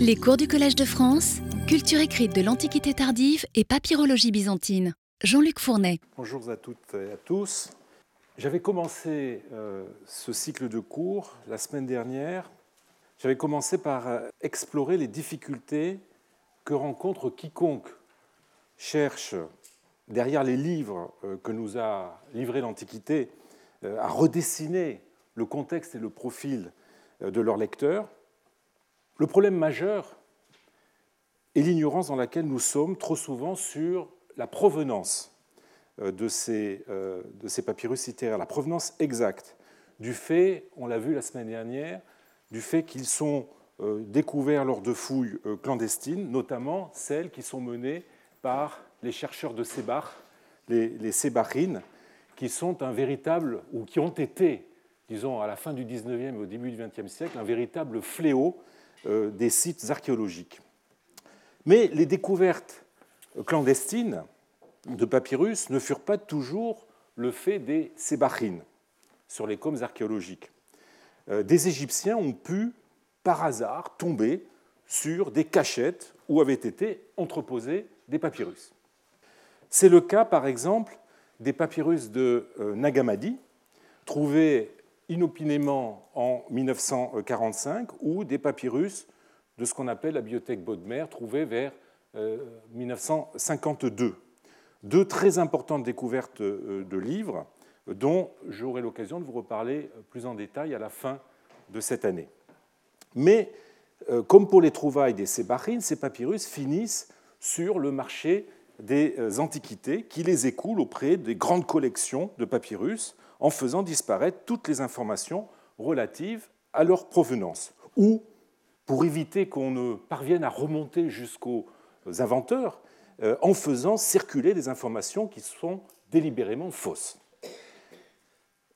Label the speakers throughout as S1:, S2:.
S1: Les cours du Collège de France, culture écrite de l'Antiquité tardive et papyrologie byzantine. Jean-Luc Fournet.
S2: Bonjour à toutes et à tous. J'avais commencé euh, ce cycle de cours la semaine dernière. J'avais commencé par euh, explorer les difficultés que rencontre quiconque cherche, derrière les livres euh, que nous a livrés l'Antiquité, à redessiner le contexte et le profil de leur lecteur. Le problème majeur est l'ignorance dans laquelle nous sommes trop souvent sur la provenance euh, de ces, euh, de ces papyrus littéraires, la provenance exacte du fait, on l'a vu la semaine dernière, du fait qu'ils sont euh, découverts lors de fouilles clandestines, notamment celles qui sont menées par les chercheurs de Sébar, les, les Sébarines, qui sont un véritable, ou qui ont été, disons, à la fin du 19e et au début du 20e siècle, un véritable fléau des sites archéologiques. Mais les découvertes clandestines de papyrus ne furent pas toujours le fait des sébachines sur les combes archéologiques. Euh, des Égyptiens ont pu, par hasard, tomber sur des cachettes où avaient été entreposés des papyrus. C'est le cas, par exemple, des papyrus de euh, Nagamadi, trouvés inopinément en 1945 ou des papyrus de ce qu'on appelle la bibliothèque Bodmer, trouvés vers 1952. Euh, Deux très importantes découvertes euh, de livres dont j'aurai l'occasion de vous reparler plus en détail à la fin de cette année. Mais, euh, comme pour les trouvailles des Sébarines, ces papyrus finissent sur le marché des antiquités qui les écoulent auprès des grandes collections de papyrus en faisant disparaître toutes les informations relatives à leur provenance. Ou, pour éviter qu'on ne parvienne à remonter jusqu'aux inventeurs, euh, en faisant circuler des informations qui sont délibérément fausses.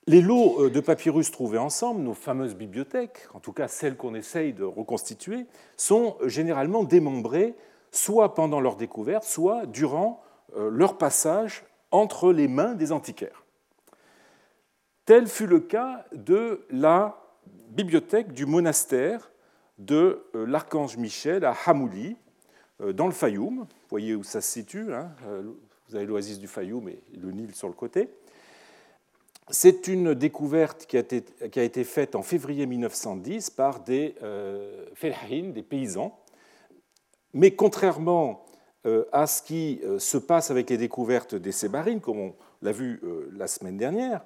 S2: Les lots euh, de papyrus trouvés ensemble, nos fameuses bibliothèques, en tout cas celles qu'on essaye de reconstituer, sont généralement démembrés soit pendant leur découverte, soit durant euh, leur passage entre les mains des antiquaires. Tel fut le cas de la bibliothèque du monastère de euh, l'archange Michel à Hamouli, euh, dans le Fayoum. Vous voyez où ça se situe. Hein, euh, vous avez l'oasis du Fayoum et le Nil sur le côté. C'est une découverte qui a, été, faite en février 1910 par des euh, des paysans. Mais contrairement à ce qui se passe avec les découvertes des sébarines, comme on l'a vu la semaine dernière,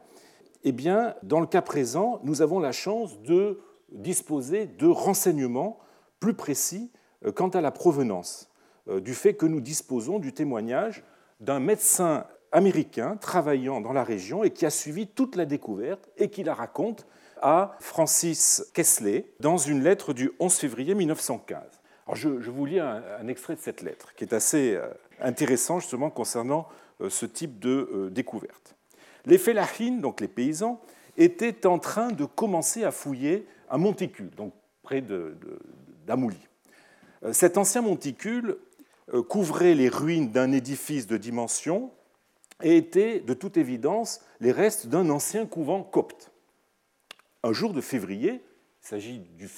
S2: eh bien, dans le cas présent, nous avons la chance de disposer de renseignements plus précis euh, quant à la provenance, euh, du fait que nous disposons du témoignage d'un médecin américain travaillant dans la région et qui a suivi toute la découverte et qui la raconte à Francis Kessler dans une lettre du 11 février 1915. Alors je, vous lis un, extrait de cette lettre qui est assez euh, intéressant justement concernant ce type de découverte. Les félahines, donc les paysans, étaient en train de commencer à fouiller un monticule, donc près d'Amouli. Euh, cet ancien monticule euh, couvrait les ruines d'un édifice de dimension et était, de toute évidence, les restes d'un ancien couvent copte. Un jour de février, il s'agit du,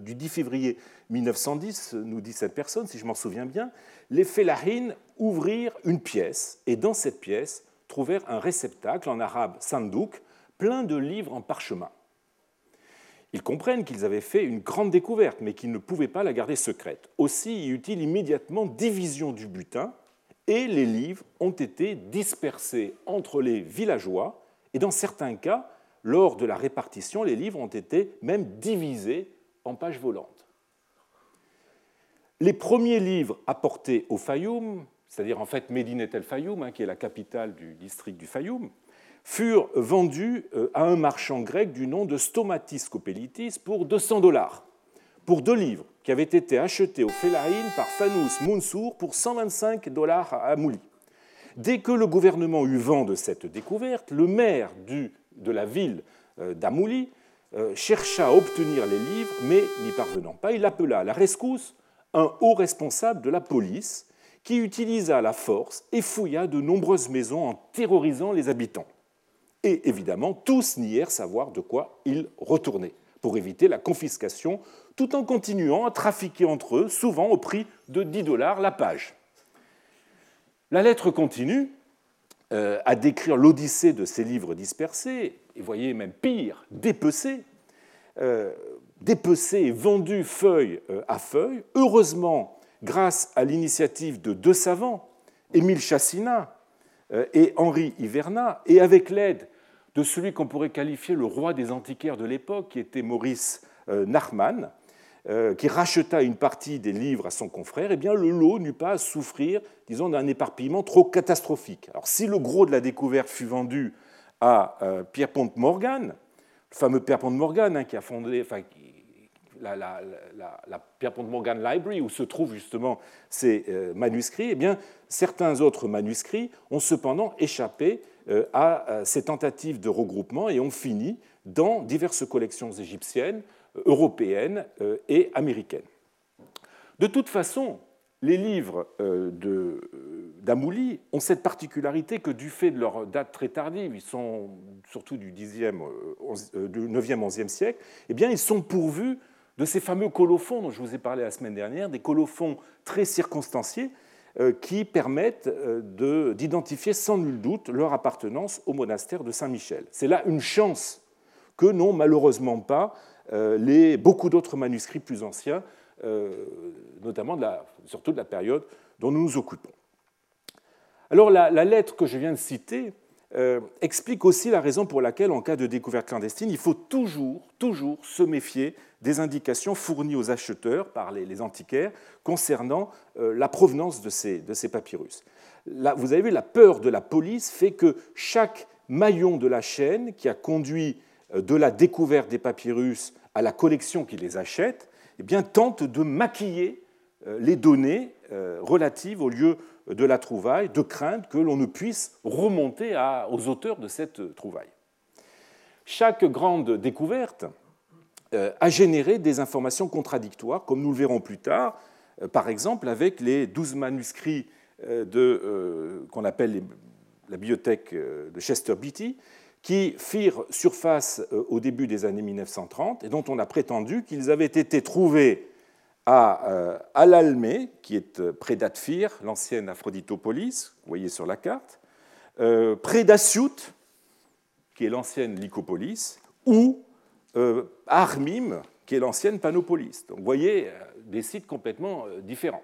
S2: du, 10 février 1910, nous dit cette personne, si je m'en souviens bien, les félahines ouvrirent une pièce, et dans cette pièce, trouvèrent un réceptacle, en arabe sandouk, plein de livres en parchemin. Ils comprennent qu'ils avaient fait une grande découverte, mais qu'ils ne pouvaient pas la garder secrète. Aussi y eut-il immédiatement division du butin, et les livres ont été dispersés entre les villageois, et dans certains cas, lors de la répartition, les livres ont été même divisés en pages volantes. Les premiers livres apportés au Fayoum, c'est-à-dire en fait Médine el Fayoum, hein, qui est la capitale du district du Fayoum, furent vendus euh, à un marchand grec du nom de Stomatis Kopelitis pour 200 dollars, pour deux livres qui avaient été achetés au Felaïn par Fanous Mounsour pour 125 dollars à Amouli. Dès que le gouvernement eut vent de cette découverte, le maire de la ville euh, d'Amouli euh, chercha à obtenir les livres, mais n'y parvenant pas, il appela à la rescousse un haut responsable de la police qui utilisa la force et fouilla de nombreuses maisons en terrorisant les habitants. Et évidemment, tous nièrent savoir de quoi il retournait. pour éviter la confiscation, tout en continuant à trafiquer entre eux, souvent au prix de 10 dollars la page. La lettre continue euh, à décrire l'odyssée de ces livres dispersés, et voyez même pire, dépecés, euh, dépecés et vendus feuille euh, à feuille. Heureusement, grâce à l'initiative de deux savants, Émile Chassina et Henri Hiverna, et avec l'aide de celui qu'on pourrait qualifier le roi des antiquaires de l'époque, qui était Maurice Nachmann, euh, qui racheta une partie des livres à son confrère, eh bien, le lot n'eut pas à souffrir, disons, d'un éparpillement trop catastrophique. Alors, si le gros de la découverte fut vendu à euh, Pierre-Pont Morgan, le fameux Pierre-Pont Morgan hein, qui a fondé la, la, la, Pierre-Pont Morgan Library, où se trouvent justement ces euh, manuscrits, eh bien, certains autres manuscrits ont cependant échappé à ces tentatives de regroupement et ont fini dans diverses collections égyptiennes, européennes euh, et américaines. De toute façon, les livres euh, euh, d'Amouli ont cette particularité que du fait de leur date très tardive, ils sont surtout du, 10e, du 9e, 11e siècle, eh bien, ils sont pourvus de ces fameux colophons dont je vous ai parlé la semaine dernière, des colophons très circonstanciés qui permettent d'identifier sans nul doute leur appartenance au monastère de Saint-Michel. C'est là une chance que n'ont malheureusement pas euh, les, beaucoup d'autres manuscrits plus anciens, euh, notamment surtout de la période dont nous nous occupons. Alors la, lettre que je viens de citer euh, explique aussi la raison pour laquelle, en cas de découverte clandestine, il faut toujours, toujours se méfier des indications fournies aux acheteurs par les, antiquaires concernant la provenance de ces, papyrus. Là, vous avez vu, la peur de la police fait que chaque maillon de la chaîne qui a conduit de la découverte des papyrus à la collection qui les achète, eh bien, tente de maquiller euh, les données euh, relatives au lieu de la trouvaille, de crainte que l'on ne puisse remonter aux auteurs de cette trouvaille. Chaque grande découverte euh, a généré des informations contradictoires, comme nous le verrons plus tard, par exemple avec les douze manuscrits qu'on appelle la bibliothèque de Chester Beatty, qui firent surface euh, au début des années 1930 et dont on a prétendu qu'ils avaient été trouvés à euh, Al-Almé, qui est euh, près d'Atfir, l'ancienne Aphroditopolis, vous voyez sur la carte, près d'Assiout, qui est l'ancienne Lycopolis, ou à Armim, qui est l'ancienne Panopolis. Donc vous voyez des sites complètement différents.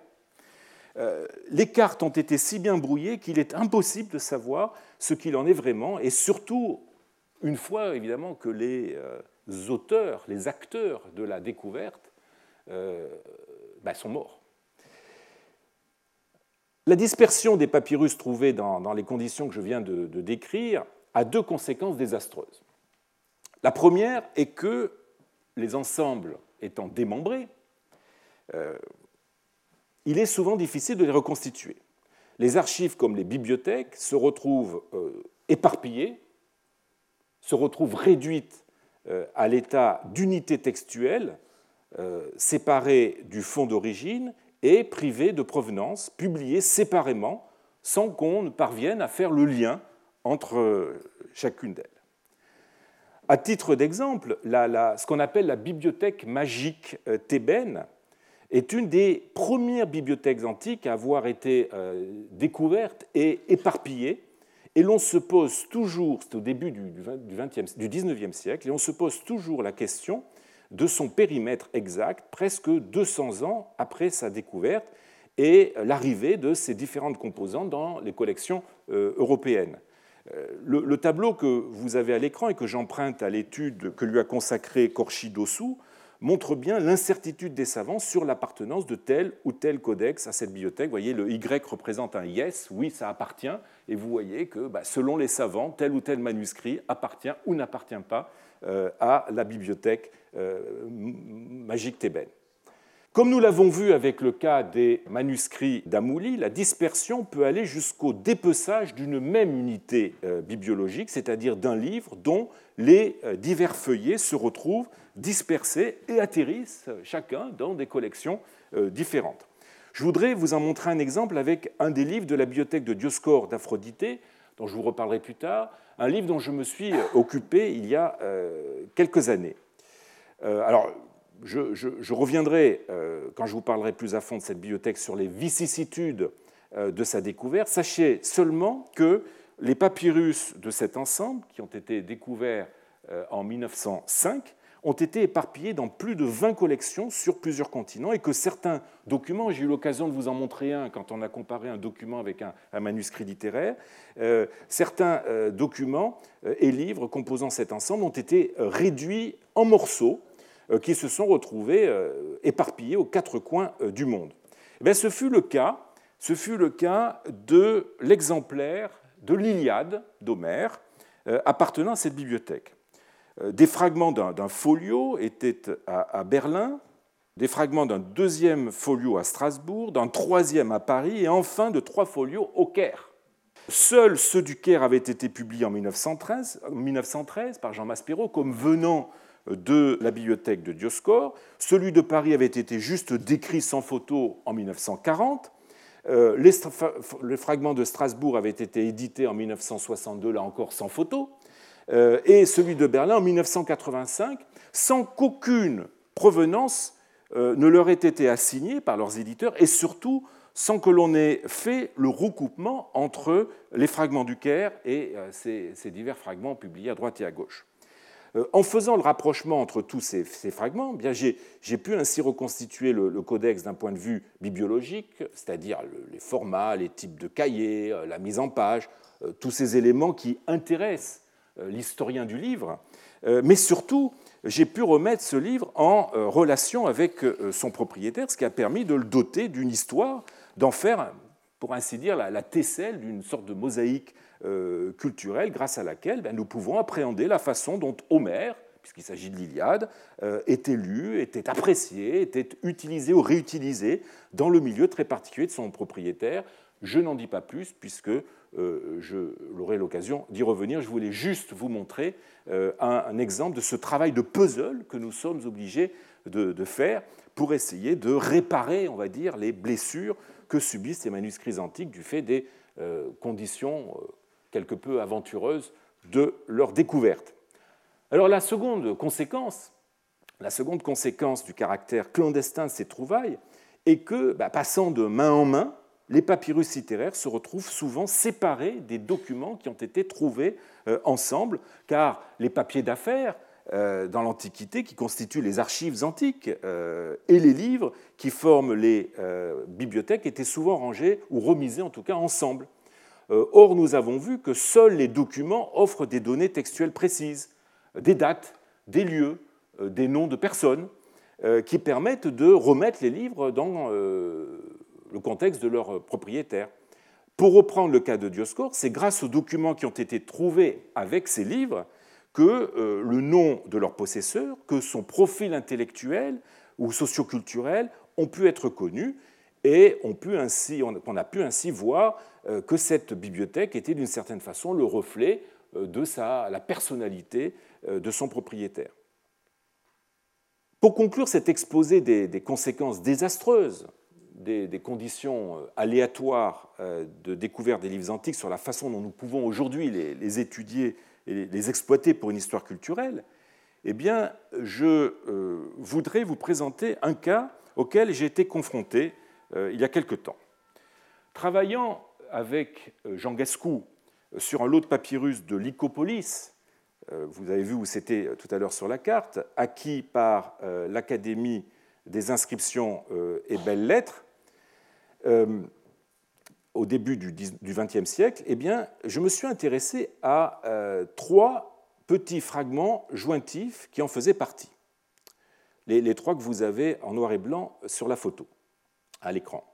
S2: Les cartes ont été si bien brouillées qu'il est impossible de savoir ce qu'il en est vraiment, et surtout une fois évidemment que les euh, auteurs, les acteurs de la découverte euh, ben, sont morts. La dispersion des papyrus trouvés dans, les conditions que je viens de, décrire a deux conséquences désastreuses. La première est que les ensembles étant démembrés, euh, il est souvent difficile de les reconstituer. Les archives comme les bibliothèques se retrouvent éparpillées se retrouve réduite euh, à l'état d'unité textuelle, euh, séparée du fond d'origine et privée de provenance, publiée séparément, sans qu'on ne parvienne à faire le lien entre euh, chacune d'elles. À titre d'exemple, ce qu'on appelle la bibliothèque magique thébaine est une des premières bibliothèques antiques à avoir été découverte et éparpillée et l'on se pose toujours, c'est au début du, 20e, du 19e siècle, et on se pose toujours la question de son périmètre exact, presque 200 ans après sa découverte et l'arrivée de ces différentes composantes dans les collections euh, européennes. Euh, le, tableau que vous avez à l'écran et que j'emprunte à l'étude que lui a consacrée Corchi Dossou montre bien l'incertitude des savants sur l'appartenance de tel ou tel codex à cette bibliothèque. Vous voyez, le Y représente un yes, oui, ça appartient, et vous voyez que bah, selon les savants, tel ou tel manuscrit appartient ou n'appartient pas à la bibliothèque euh, magique thébaine. Comme nous l'avons vu avec le cas des manuscrits d'Amouli, la dispersion peut aller jusqu'au dépeçage d'une même unité euh, bibliologique, c'est-à-dire d'un livre dont les divers feuillets se retrouvent dispersés et atterrissent chacun dans des collections différentes. Je voudrais vous en montrer un exemple avec un des livres de la bibliothèque de Dioscore d'Aphrodite, dont je vous reparlerai plus tard, un livre dont je me suis occupé il y a quelques années. alors, je, reviendrai, quand je vous parlerai plus à fond de cette bibliothèque, sur les vicissitudes de sa découverte. Sachez seulement que les papyrus de cet ensemble, qui ont été découverts en 1905, ont été éparpillés dans plus de 20 collections sur plusieurs continents et que certains documents, j'ai eu l'occasion de vous en montrer un quand on a comparé un document avec un, manuscrit littéraire, euh, certains euh, documents euh, et livres composant cet ensemble ont été réduits en morceaux qui se sont retrouvés éparpillés aux quatre coins du monde. Eh le cas, ce fut le cas de l'exemplaire de l'Iliade d'Homère appartenant à cette bibliothèque. Euh, des fragments d'un folio étaient à Berlin, des fragments d'un deuxième folio à Strasbourg, d'un troisième à Paris et enfin de trois folios au Caire. Seuls ceux du Caire avaient été publiés en 1913, 1913 par Jean Maspero comme venant de la bibliothèque de Dioscor. Celui de Paris avait été juste décrit sans photo en 1940. Euh, les fragments de Strasbourg avaient été édités en 1962, là encore sans photo. Euh, et celui de Berlin en 1985, sans qu'aucune provenance euh, ne leur ait été assignée par leurs éditeurs, et surtout sans que l'on ait fait le recoupement entre les fragments du Caire et euh, ces, divers fragments publiés à droite et à gauche. En faisant le rapprochement entre tous ces, fragments, eh j'ai pu ainsi reconstituer le, codex d'un point de vue bibliologique, c'est-à-dire les formats, les types de cahiers, la mise en page, tous ces éléments qui intéressent l'historien du livre, euh, mais surtout, j'ai pu remettre ce livre en euh, relation avec son propriétaire, ce qui a permis de le doter d'une histoire, d'en faire, pour ainsi dire, la, tesselle d'une sorte de mosaïque culturelle grâce à laquelle ben, nous pouvons appréhender la façon dont Homère, puisqu'il s'agit de l'Iliade, était lu, était apprécié, était utilisé ou réutilisé dans le milieu très particulier de son propriétaire. Je n'en dis pas plus, puisque euh, je l'aurai l'occasion d'y revenir. Je voulais juste vous montrer euh, un, exemple de ce travail de puzzle que nous sommes obligés de, faire pour essayer de réparer, on va dire, les blessures que subissent les manuscrits antiques du fait des euh, conditions quelque peu aventureuses de leur découverte. Alors la seconde conséquence, la seconde conséquence du caractère clandestin de ces trouvailles est que, bah, passant de main en main, les papyrus littéraires se retrouvent souvent séparés des documents qui ont été trouvés euh, ensemble, car les papiers d'affaires euh, dans l'Antiquité, qui constituent les archives antiques, euh, et les livres qui forment les bibliothèques étaient souvent rangés, ou remisés en tout cas, ensemble. Or, nous avons vu que seuls les documents offrent des données textuelles précises, des dates, des lieux, des noms de personnes, qui permettent de remettre les livres dans le contexte de leur propriétaire. Pour reprendre le cas de Dioscore, c'est grâce aux documents qui ont été trouvés avec ces livres que euh, le nom de leur possesseur, que son profil intellectuel ou socioculturel ont pu être connus et on, on a pu ainsi voir euh, que cette bibliothèque était d'une certaine façon le reflet euh, de sa, la personnalité de son propriétaire. Pour conclure cet exposé des conséquences désastreuses des, conditions euh, aléatoires euh, de découverte des livres antiques sur la façon dont nous pouvons aujourd'hui les, étudier et les exploiter pour une histoire culturelle, eh bien, je euh, voudrais vous présenter un cas auquel j'ai été confronté il y a quelque temps. Travaillant avec Jean Gascou sur un lot de papyrus de Lycopolis, vous avez vu où c'était tout à l'heure sur la carte, acquis par l'Académie des inscriptions et belles-lettres, euh, au début du XXe siècle, eh bien, je me suis intéressé à euh, trois petits fragments jointifs qui en faisaient partie. Les, trois que vous avez en noir et blanc sur la photo, à l'écran.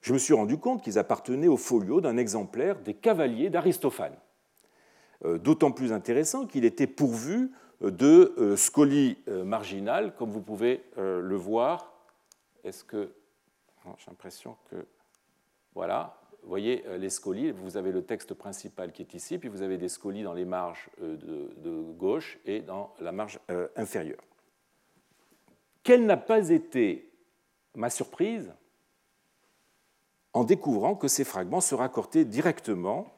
S2: Je me suis rendu compte qu'ils appartenaient au folio d'un exemplaire des cavaliers d'Aristophane. Euh, d'autant plus intéressant qu'il était pourvu de scolies marginales, comme vous pouvez le voir. Est-ce que j'ai l'impression que. Voilà, vous voyez euh, les scolies, vous avez le texte principal qui est ici, puis vous avez des scolies dans les marges euh, de, gauche et dans la marge euh, inférieure. Quelle n'a pas été ma surprise en découvrant que ces fragments se raccordaient directement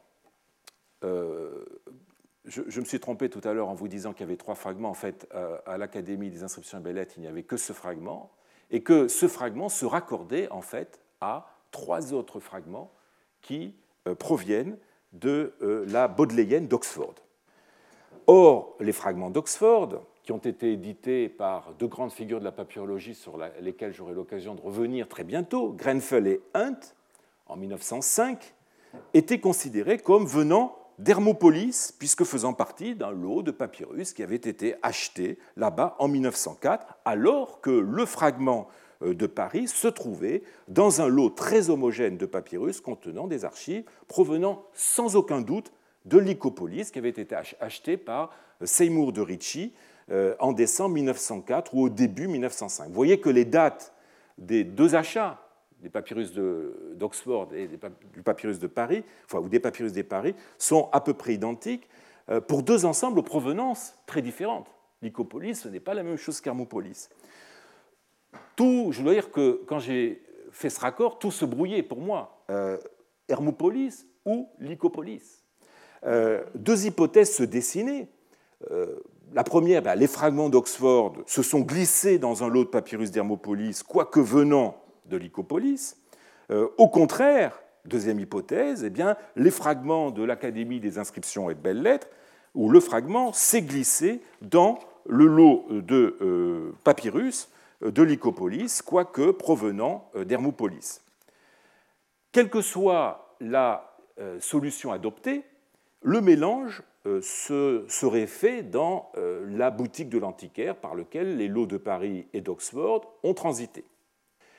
S2: je, me suis trompé tout à l'heure en vous disant qu'il y avait trois fragments. En fait, euh, à l'Académie des inscriptions et belles-lettres, il n'y avait que ce fragment, et que ce fragment se raccordait en fait à trois autres fragments qui euh, proviennent de euh, la Bodleienne d'Oxford. Or, les fragments d'Oxford, qui ont été édités par deux grandes figures de la papyrologie sur lesquelles j'aurai l'occasion de revenir très bientôt, Grenfell et Hunt, en 1905, étaient considérés comme venant d'Hermopolis, puisque faisant partie d'un lot de papyrus qui avait été acheté là-bas en 1904, alors que le fragment euh, de Paris se trouvait dans un lot très homogène de papyrus contenant des archives provenant sans aucun doute de Lycopolis, qui avait été acheté par Seymour de Ricci euh, en décembre 1904 ou au début 1905. Vous voyez que les dates des deux achats des papyrus d'Oxford et du papyrus de Paris, enfin, ou des papyrus des Paris, sont à peu près identiques euh, pour deux ensembles aux provenances très différentes. Lycopolis, ce n'est pas la même chose qu'Hermopolis. Tout, je dois dire que quand j'ai fait ce raccord, tout se brouillait pour moi. Euh, Hermopolis ou Lycopolis. Euh, deux hypothèses se dessinaient. la première, ben, les fragments d'Oxford se sont glissés dans un lot de papyrus d'Hermopolis, quoique venant de Lycopolis. Euh, au contraire, deuxième hypothèse, eh les fragments de l'Académie des inscriptions et de belles-lettres, où le fragment s'est glissé dans le lot de euh, papyrus euh, de Lycopolis, quoique provenant d'Hermopolis. Quelle que soit la solution adoptée, le mélange se serait fait dans la boutique de l'antiquaire par lequel les lots de Paris et d'Oxford ont transité.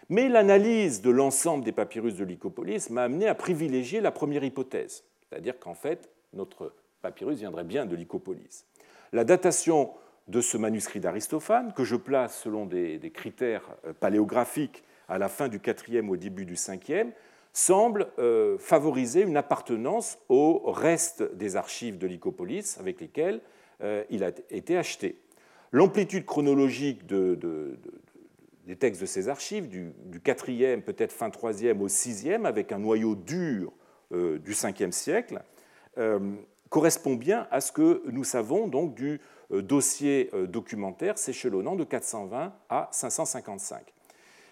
S2: Mais l'analyse de l'ensemble des papyrus de Lycopolis m'a amené à privilégier la première hypothèse, c'est-à-dire qu'en fait, notre papyrus viendrait bien de Lycopolis. La datation de ce manuscrit d'Aristophane, que je place selon des, critères euh, paléographiques à la fin du IVe au début du Ve, semble euh, favoriser une appartenance au reste des archives de Lycopolis avec lesquelles euh, il a été acheté. L'amplitude chronologique de, des textes de ces archives, du, du 4e, peut-être fin 3e au 6e, avec un noyau dur euh, du 5e siècle, euh, correspond bien à ce que nous savons donc du euh, dossier documentaire s'échelonnant de 420 à 555.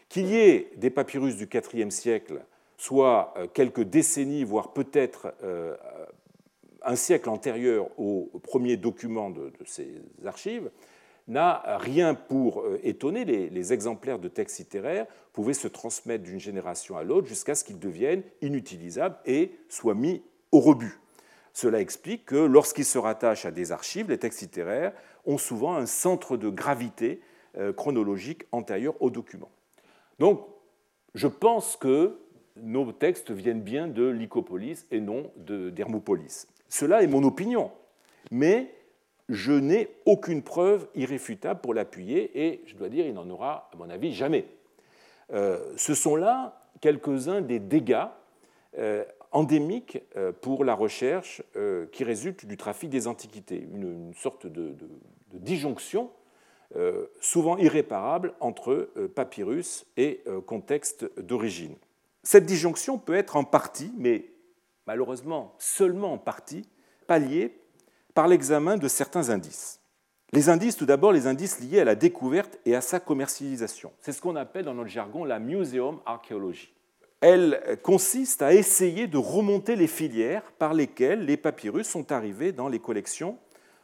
S2: Qu'il y ait des papyrus du 4e siècle, soit quelques décennies, voire peut-être un siècle antérieur au premier document de ces archives, n'a rien pour euh, étonner. Les, exemplaires de textes littéraires pouvaient se transmettre d'une génération à l'autre jusqu'à ce qu'ils deviennent inutilisables et soient mis au rebut. Cela explique que lorsqu'ils se rattachent à des archives, les textes littéraires ont souvent un centre de gravité euh, chronologique antérieur au document. Donc, je pense que nos textes viennent bien de Lycopolis et non d'Hermopolis. Cela est mon opinion, mais je n'ai aucune preuve irréfutable pour l'appuyer et je dois dire, il n'en aura, à mon avis, jamais. Euh, ce sont là quelques-uns des dégâts euh, endémiques euh, pour la recherche qui résultent du trafic des antiquités, une, sorte de, disjonction souvent irréparable entre papyrus et contexte d'origine. Cette disjonction peut être en partie, mais malheureusement seulement en partie, palliée par l'examen de certains indices. Les indices, tout d'abord, les indices liés à la découverte et à sa commercialisation. C'est ce qu'on appelle dans notre jargon la museum archaeology. Elle consiste à essayer de remonter les filières par lesquelles les papyrus sont arrivés dans les collections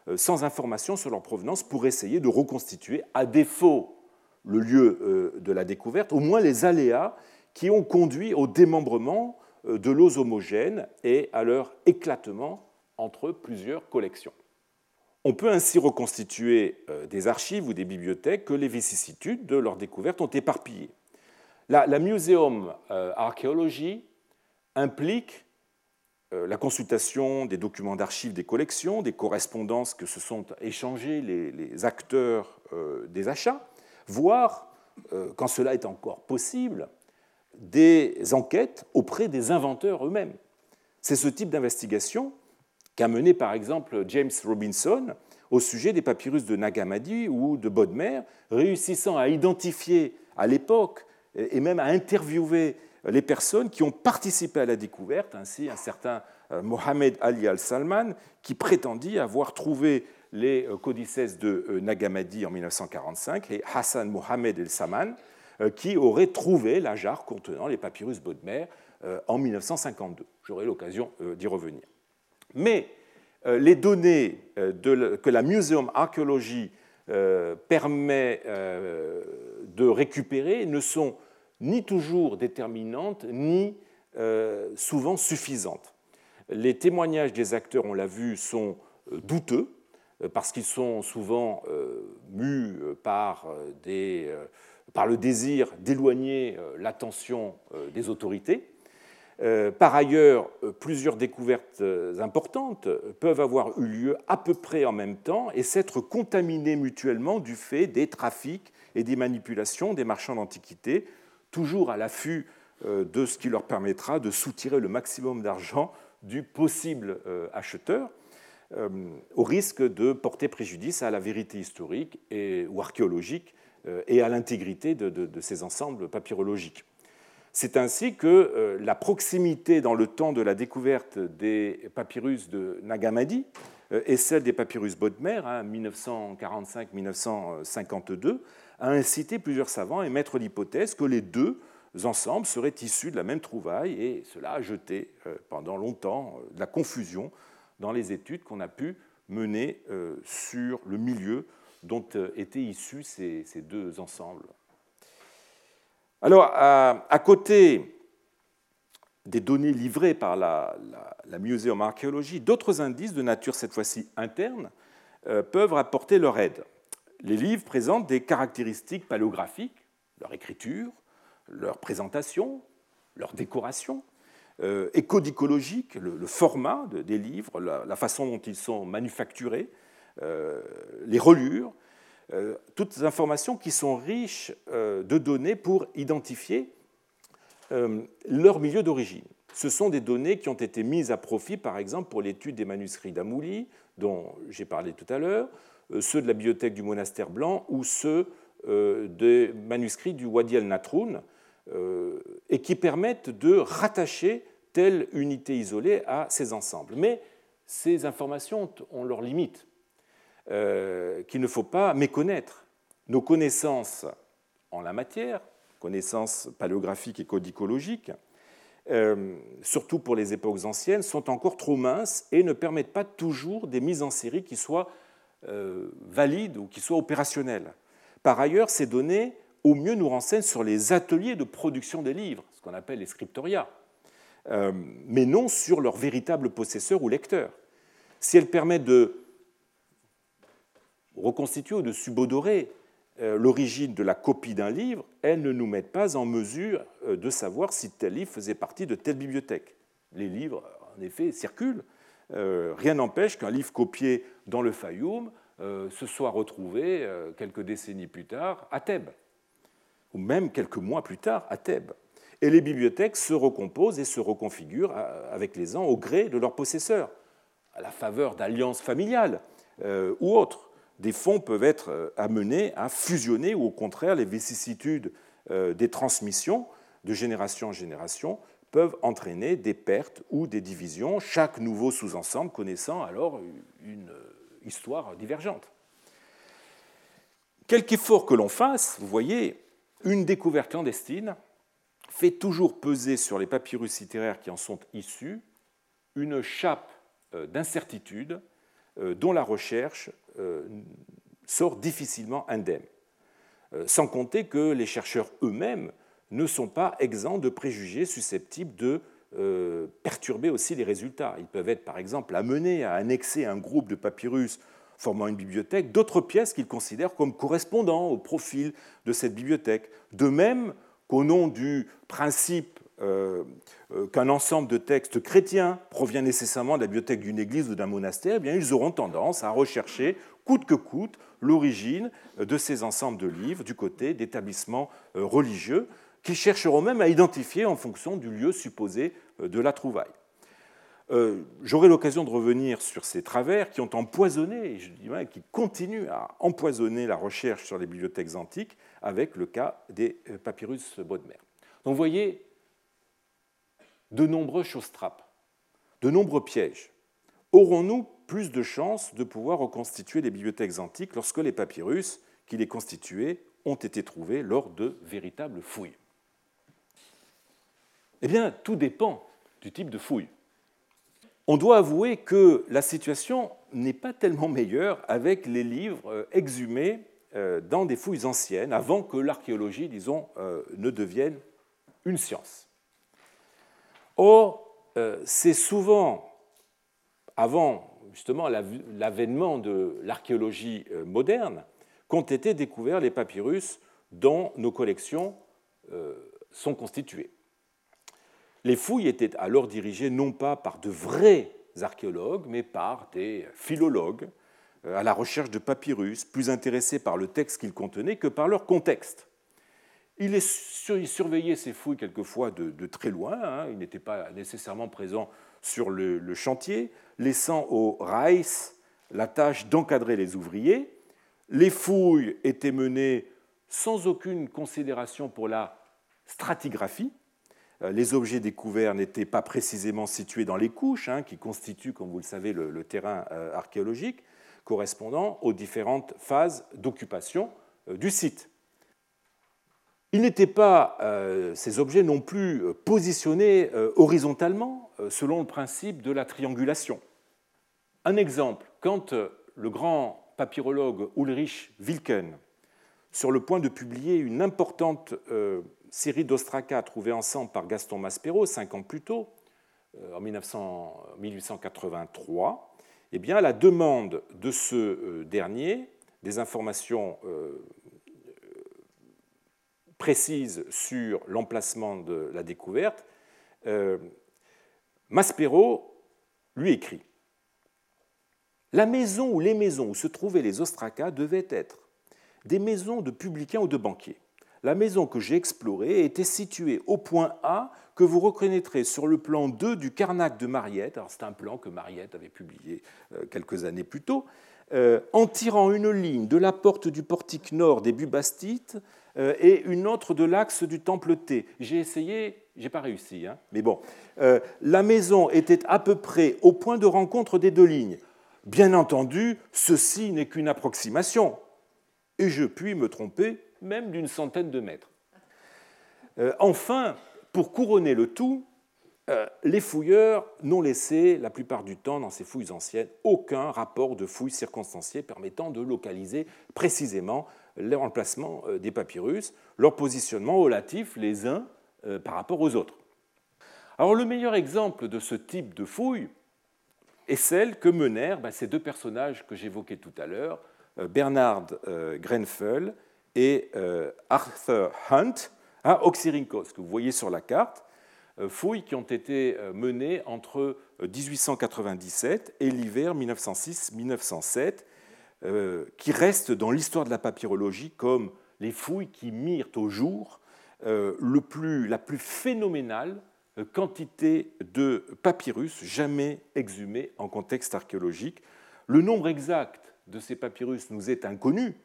S2: euh, sans information sur leur provenance pour essayer de reconstituer, à défaut le lieu euh, de la découverte, au moins les aléas qui ont conduit au démembrement euh, de l'os homogène et à leur éclatement entre plusieurs collections. On peut ainsi reconstituer euh, des archives ou des bibliothèques que les vicissitudes de leur découverte ont éparpillées. La, Museum euh, Archaeology implique euh, la consultation des documents d'archives des collections, des correspondances que se sont échangées les, acteurs des achats, voire, quand cela est encore possible, des enquêtes auprès des inventeurs eux-mêmes. C'est ce type d'investigation qu'a mené par exemple James Robinson au sujet des papyrus de Nagamadi ou de Bodmer, réussissant à identifier à l'époque et même à interviewer les personnes qui ont participé à la découverte, ainsi un certain Mohamed Ali al-Salman, qui prétendit avoir trouvé les codices de Nagamadi en 1945, et Hassan Mohamed el-Saman, qui aurait trouvé la jarre contenant les papyrus Bodmer en 1952. J'aurai l'occasion d'y revenir. Mais les données que la Museum Archaeology permet de récupérer ne sont ni toujours déterminantes, ni euh, souvent suffisantes. Les témoignages des acteurs, on l'a vu, sont euh, douteux, euh, parce qu'ils sont souvent mus par le désir d'éloigner l'attention des autorités. Par ailleurs, plusieurs découvertes importantes peuvent avoir eu lieu à peu près en même temps et s'être contaminées mutuellement du fait des trafics et des manipulations des marchands d'antiquités, toujours à l'affût euh, de ce qui leur permettra de soutirer le maximum d'argent du possible euh, acheteur, euh, au risque de porter préjudice à la vérité historique ou archéologique et à l'intégrité de, ces ensembles papyrologiques. C'est ainsi que la proximité dans le temps de la découverte des papyrus de Nagamadi et celle des papyrus Bodmer, 1945-1952, hein, a incité plusieurs savants à émettre l'hypothèse que les deux ensembles seraient issus de la même trouvaille, et cela a jeté euh, pendant longtemps euh, de la confusion dans les études qu'on a pu mener euh, sur le milieu dont étaient issus ces, deux ensembles. Alors, à, côté des données livrées par la, la, Archéologie, d'autres indices de nature cette fois-ci interne peuvent apporter leur aide. Les livres présentent des caractéristiques paléographiques, leur écriture, leur présentation, leur décoration, euh, écodicologique, le, format des livres, la, façon dont ils sont manufacturés, euh, les relures, euh, toutes ces informations qui sont riches de données pour identifier leur milieu d'origine. Ce sont des données qui ont été mises à profit, par exemple, pour l'étude des manuscrits d'Amouli, dont j'ai parlé tout à l'heure, euh, ceux de la bibliothèque du monastère blanc ou ceux euh, des manuscrits du Wadi al-Natroun, euh, et qui permettent de rattacher telle unité isolée à ces ensembles. Mais ces informations ont leurs limites, qu'il ne faut pas méconnaître. Nos connaissances en la matière, connaissances paléographiques et codicologiques, surtout pour les époques anciennes, sont encore trop minces et ne permettent pas toujours des mises en série qui soient euh, valide ou qui soit opérationnel. Par ailleurs, ces données, au mieux, nous renseignent sur les ateliers de production des livres, ce qu'on appelle les scriptoria, euh, mais non sur leurs véritables possesseurs ou lecteurs. Si elles permettent de reconstituer ou de subodorer euh, l'origine de la copie d'un livre, elles ne nous mettent pas en mesure de savoir si tel livre faisait partie de telle bibliothèque. Les livres, en effet, circulent, euh, rien n'empêche qu'un livre copié dans le Fayoum euh, se soit retrouvé euh, quelques décennies plus tard à Thèbes, ou même quelques mois plus tard à Thèbes. Et les bibliothèques se recomposent et se reconfigurent avec les ans au gré de leurs possesseurs, à la faveur d'alliances familiales ou autres. Des fonds peuvent être amenés à fusionner ou au contraire les vicissitudes des transmissions de génération en génération peuvent entraîner des pertes ou des divisions, chaque nouveau sous-ensemble connaissant alors une histoire divergente. Quelque effort que l'on fasse, vous voyez, une découverte clandestine fait toujours peser sur les papyrus littéraires qui en sont issus une chape euh, d'incertitude euh, dont la recherche euh, sort difficilement indemne. Sans compter que les chercheurs eux-mêmes ne sont pas exempts de préjugés susceptibles de euh, perturber aussi les résultats. Ils peuvent être par exemple amenés à annexer un groupe de papyrus formant une bibliothèque d'autres pièces qu'ils considèrent comme correspondant au profil de cette bibliothèque. De même qu'au nom du principe euh, euh, qu'un ensemble de textes chrétiens provient nécessairement de la bibliothèque d'une église ou d'un monastère, eh bien, ils auront tendance à rechercher coûte que coûte l'origine de ces ensembles de livres du côté d'établissements religieux qu'ils chercheront même à identifier en fonction du lieu supposé euh, de la trouvaille. Euh, j'aurai l'occasion de revenir sur ces travers qui ont empoisonné, et je dis qui continuent à empoisonner la recherche sur les bibliothèques antiques avec le cas des euh, papyrus Bodmer. Donc vous voyez, de nombreux choses-trappes, de nombreux pièges. Aurons-nous plus de chances de pouvoir reconstituer les bibliothèques antiques lorsque les papyrus qui les constituaient ont été trouvés lors de véritables fouilles? Eh bien, tout dépend du type de fouille. On doit avouer que la situation n'est pas tellement meilleure avec les livres euh, exhumés euh, dans des fouilles anciennes, avant que l'archéologie, disons, euh, ne devienne une science. Or, c'est souvent avant justement l'avènement de l'archéologie moderne qu'ont été découverts les papyrus dont nos collections sont constituées. Les fouilles étaient alors dirigées non pas par de vrais archéologues, mais par des philologues euh, à la recherche de papyrus, plus intéressés par le texte qu'ils contenaient que par leur contexte. Ils surveillaient ces fouilles quelquefois de, très loin, hein. ils n'étaient pas nécessairement présents sur le, chantier, laissant aux Reiss la tâche d'encadrer les ouvriers. Les fouilles étaient menées sans aucune considération pour la stratigraphie, euh, les objets découverts n'étaient pas précisément situés dans les couches, hein, qui constituent, comme vous le savez, le, terrain euh, archéologique, correspondant aux différentes phases d'occupation euh, du site. Ils n'étaient pas, ces objets non plus, positionnés horizontalement selon le principe de la triangulation. Un exemple, quand le grand papyrologue Ulrich Wilken, sur le point de publier une importante série d'ostracas trouvés ensemble par Gaston Maspero cinq ans plus tôt, euh, en 1883, eh bien, à la demande de ce euh, dernier, des informations euh, précises sur l'emplacement de la découverte, Maspero lui écrit La maison ou les maisons où se trouvaient les ostracas devaient être des maisons de publicains ou de banquiers la maison que j'ai explorée était située au point A que vous reconnaîtrez sur le plan 2 du Carnac de Mariette. c'est un plan que Mariette avait publié euh, quelques années plus tôt. Euh, en tirant une ligne de la porte du portique nord des Bubastites euh, et une autre de l'axe du temple T. J'ai essayé, j'ai pas réussi, hein. mais bon. la maison était à peu près au point de rencontre des deux lignes. Bien entendu, ceci n'est qu'une approximation, et je puis me tromper même d'une centaine de mètres. Euh, enfin, pour couronner le tout, euh, les fouilleurs n'ont laissé, la plupart du temps, dans ces fouilles anciennes, aucun rapport de fouilles circonstanciées permettant de localiser précisément l'emplacement euh, des papyrus, leur positionnement relatif les uns par rapport aux autres. Alors le meilleur exemple de ce type de fouille est celle que menèrent ben, ces deux personnages que j'évoquais tout à l'heure, Bernard Grenfell et euh, Arthur Hunt à Oxyrhynchos, que vous voyez sur la carte, euh, fouilles qui ont été euh, menées entre 1897 et l'hiver 1906-1907, qui restent dans l'histoire de la papyrologie comme les fouilles qui mirent au jour la plus phénoménale quantité de papyrus jamais exhumés en contexte archéologique. Le nombre exact de ces papyrus nous est inconnu,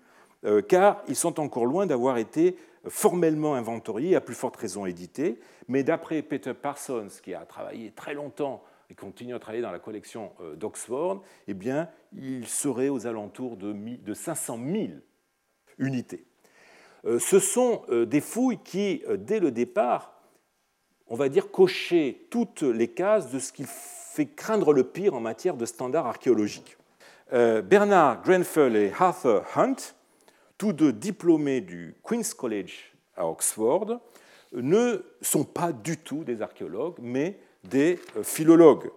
S2: car ils sont encore loin d'avoir été formellement inventoriés, à plus forte raison édités. Mais d'après Peter Parsons, qui a travaillé très longtemps et continue à travailler dans la collection euh, d'Oxford, eh bien, il serait aux alentours de 500 000 unités. Euh, ce sont des fouilles qui, dès le départ, on va dire, cochaient toutes les cases de ce qui fait craindre le pire en matière de standards archéologiques. Bernard Grenfell et Arthur Hunt tous deux diplômés du Queen's College à Oxford, ne sont pas du tout des archéologues, mais des euh, philologues.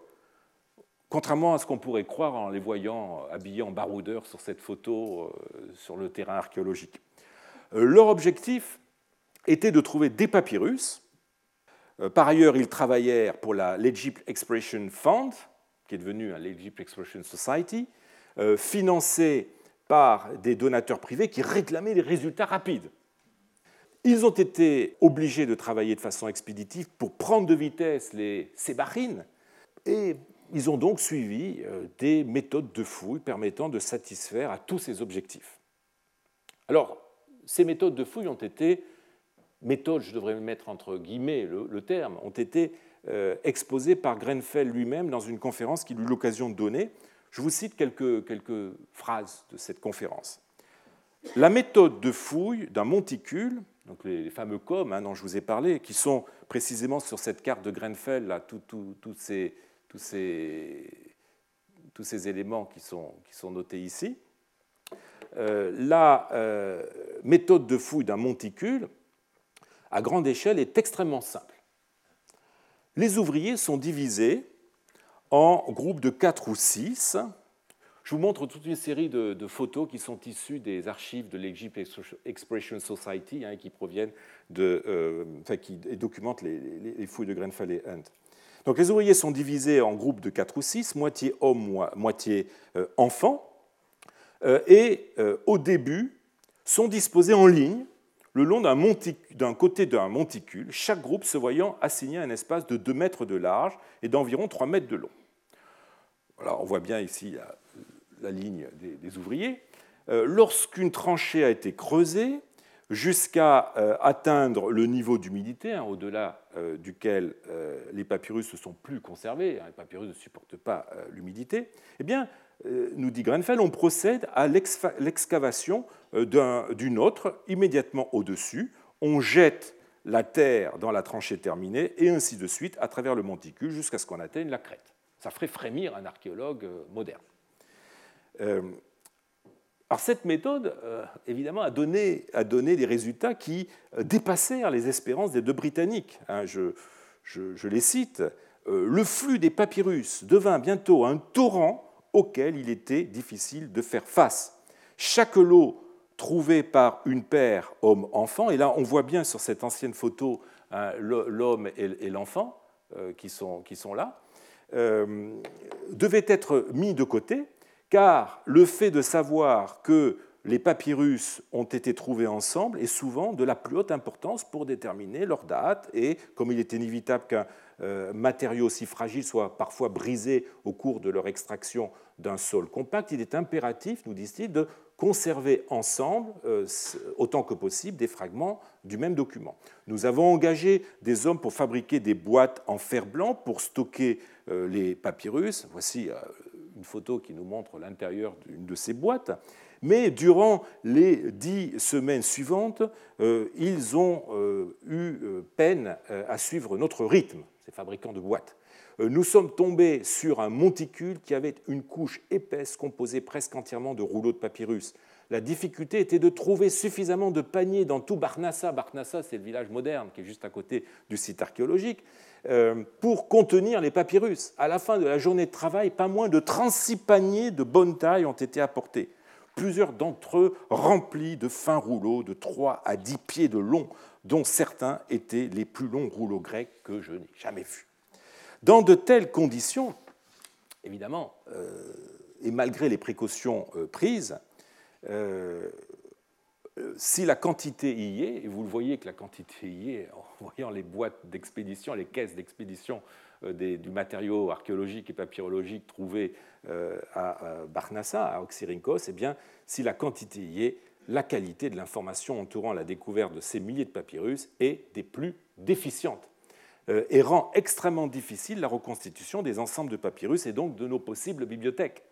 S2: Contrairement à ce qu'on pourrait croire en les voyant euh, habillés en baroudeurs sur cette photo euh, sur le terrain archéologique. Leur objectif était de trouver des papyrus. Par ailleurs, ils travaillèrent pour l'Egypt Exploration Fund, qui est devenu l'Egypt Exploration Society, financé des donateurs privés qui réclamaient des résultats rapides. Ils ont été obligés de travailler de façon expéditive pour prendre de vitesse les sébarines et ils ont donc suivi euh, des méthodes de fouille permettant de satisfaire à tous ces objectifs. Alors, ces méthodes de fouille ont été, méthodes, je devrais mettre entre guillemets le, terme, ont été exposée par Grenfell lui-même dans une conférence qu'il eut l'occasion de donner. Je vous cite quelques, quelques phrases de cette conférence. La méthode de fouille d'un monticule, donc les, fameux COM hein, dont je vous ai parlé, qui sont précisément sur cette carte de Grenfell, là, tous, ces, tous, ces, tous, ces, éléments qui sont, qui sont notés ici. Euh, la euh, méthode de fouille d'un monticule, à grande échelle, est extrêmement simple. Les ouvriers sont divisés en groupes de 4 ou 6 je vous montre toute une série de, photos qui sont issues des archives de l'Egypt Expression Society, hein, qui proviennent de, euh, enfin, qui documentent les, fouilles de Grenfell et Hunt. Donc les ouvriers sont divisés en groupes de 4 ou 6, moitié hommes, moitié euh, enfants, euh, et au début sont disposés en ligne le long d'un côté d'un monticule, chaque groupe se voyant assigné un espace de 2 mètres de large et d'environ 3 mètres de long. On voit bien ici la ligne des, ouvriers, euh, lorsqu'une tranchée a été creusée jusqu'à euh, atteindre le niveau d'humidité, au-delà euh, duquel les papyrus ne sont plus conservés, hein, les papyrus ne supportent pas l'humidité, eh bien, nous dit Grenfell, on procède à l'excavation d'une autre immédiatement au-dessus, on jette la terre dans la tranchée terminée, et ainsi de suite à travers le monticule jusqu'à ce qu'on atteigne la crête. Ça ferait frémir un archéologue moderne. Euh, alors cette méthode, euh, évidemment, a donné, des résultats qui euh, dépassèrent les espérances des deux Britanniques. Hein, je, les cite. Le flux des papyrus devint bientôt un torrent auquel il était difficile de faire face. Chaque lot trouvé par une paire homme-enfant, et là on voit bien sur cette ancienne photo hein, l'homme et l'enfant qui sont là, devait être mis de côté car le fait de savoir que les papyrus ont été trouvés ensemble est souvent de la plus haute importance pour déterminer leur date, et comme il est inévitable qu'un euh, matériau si fragile soit parfois brisé au cours de leur extraction d'un sol compact, il est impératif, nous disent-ils, de conserver ensemble, euh, autant que possible, des fragments du même document. Nous avons engagé des hommes pour fabriquer des boîtes en fer blanc pour stocker euh, les papyrus. Voici une photo qui nous montre l'intérieur d'une de ces boîtes. Mais durant les dix semaines suivantes, euh, ils ont euh, eu euh, peine à suivre notre rythme, ces fabricants de boîtes. Nous sommes tombés sur un monticule qui avait une couche épaisse composée presque entièrement de rouleaux de papyrus. La difficulté était de trouver suffisamment de paniers dans tout Barnassa. Barnassa, c'est le village moderne qui est juste à côté du site archéologique. Euh, pour contenir les papyrus. À la fin de la journée de travail, pas moins de 36 paniers de bonne taille ont été apportés, plusieurs d'entre eux remplis de fins rouleaux de 3 à 10 pieds de long, dont certains étaient les plus longs rouleaux grecs que je n'ai jamais vus. Dans de telles conditions, évidemment, euh, et malgré les précautions euh, prises, euh, si la quantité y est, et vous le voyez que la quantité y est en voyant les boîtes d'expédition, les caisses d'expédition du matériau archéologique et papyrologique trouvé à Barnassa, à Oxyrhynchos, eh bien, si la quantité y est, la qualité de l'information entourant la découverte de ces milliers de papyrus est des plus déficientes et rend extrêmement difficile la reconstitution des ensembles de papyrus et donc de nos possibles bibliothèques.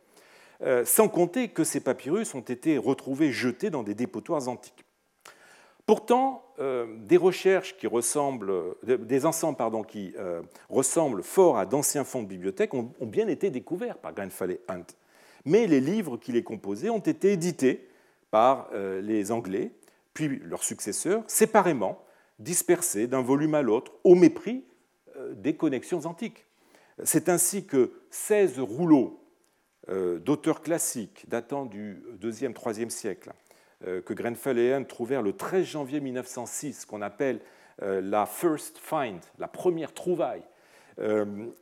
S2: Euh, sans compter que ces papyrus ont été retrouvés jetés dans des dépotoirs antiques. Pourtant, euh, des recherches qui ressemblent, des ensembles pardon, qui euh, ressemblent fort à d'anciens fonds de bibliothèque ont, bien été découverts par Grenfell et Hunt. Mais les livres qui les composaient ont été édités par les Anglais, puis leurs successeurs, séparément, dispersés d'un volume à l'autre, au mépris des connexions antiques. C'est ainsi que 16 rouleaux euh, d'auteurs classiques datant du 2e, 3e siècle, euh, que Grenfell et Hunt trouvèrent le 13 janvier 1906, qu'on appelle euh, la first find, la première trouvaille,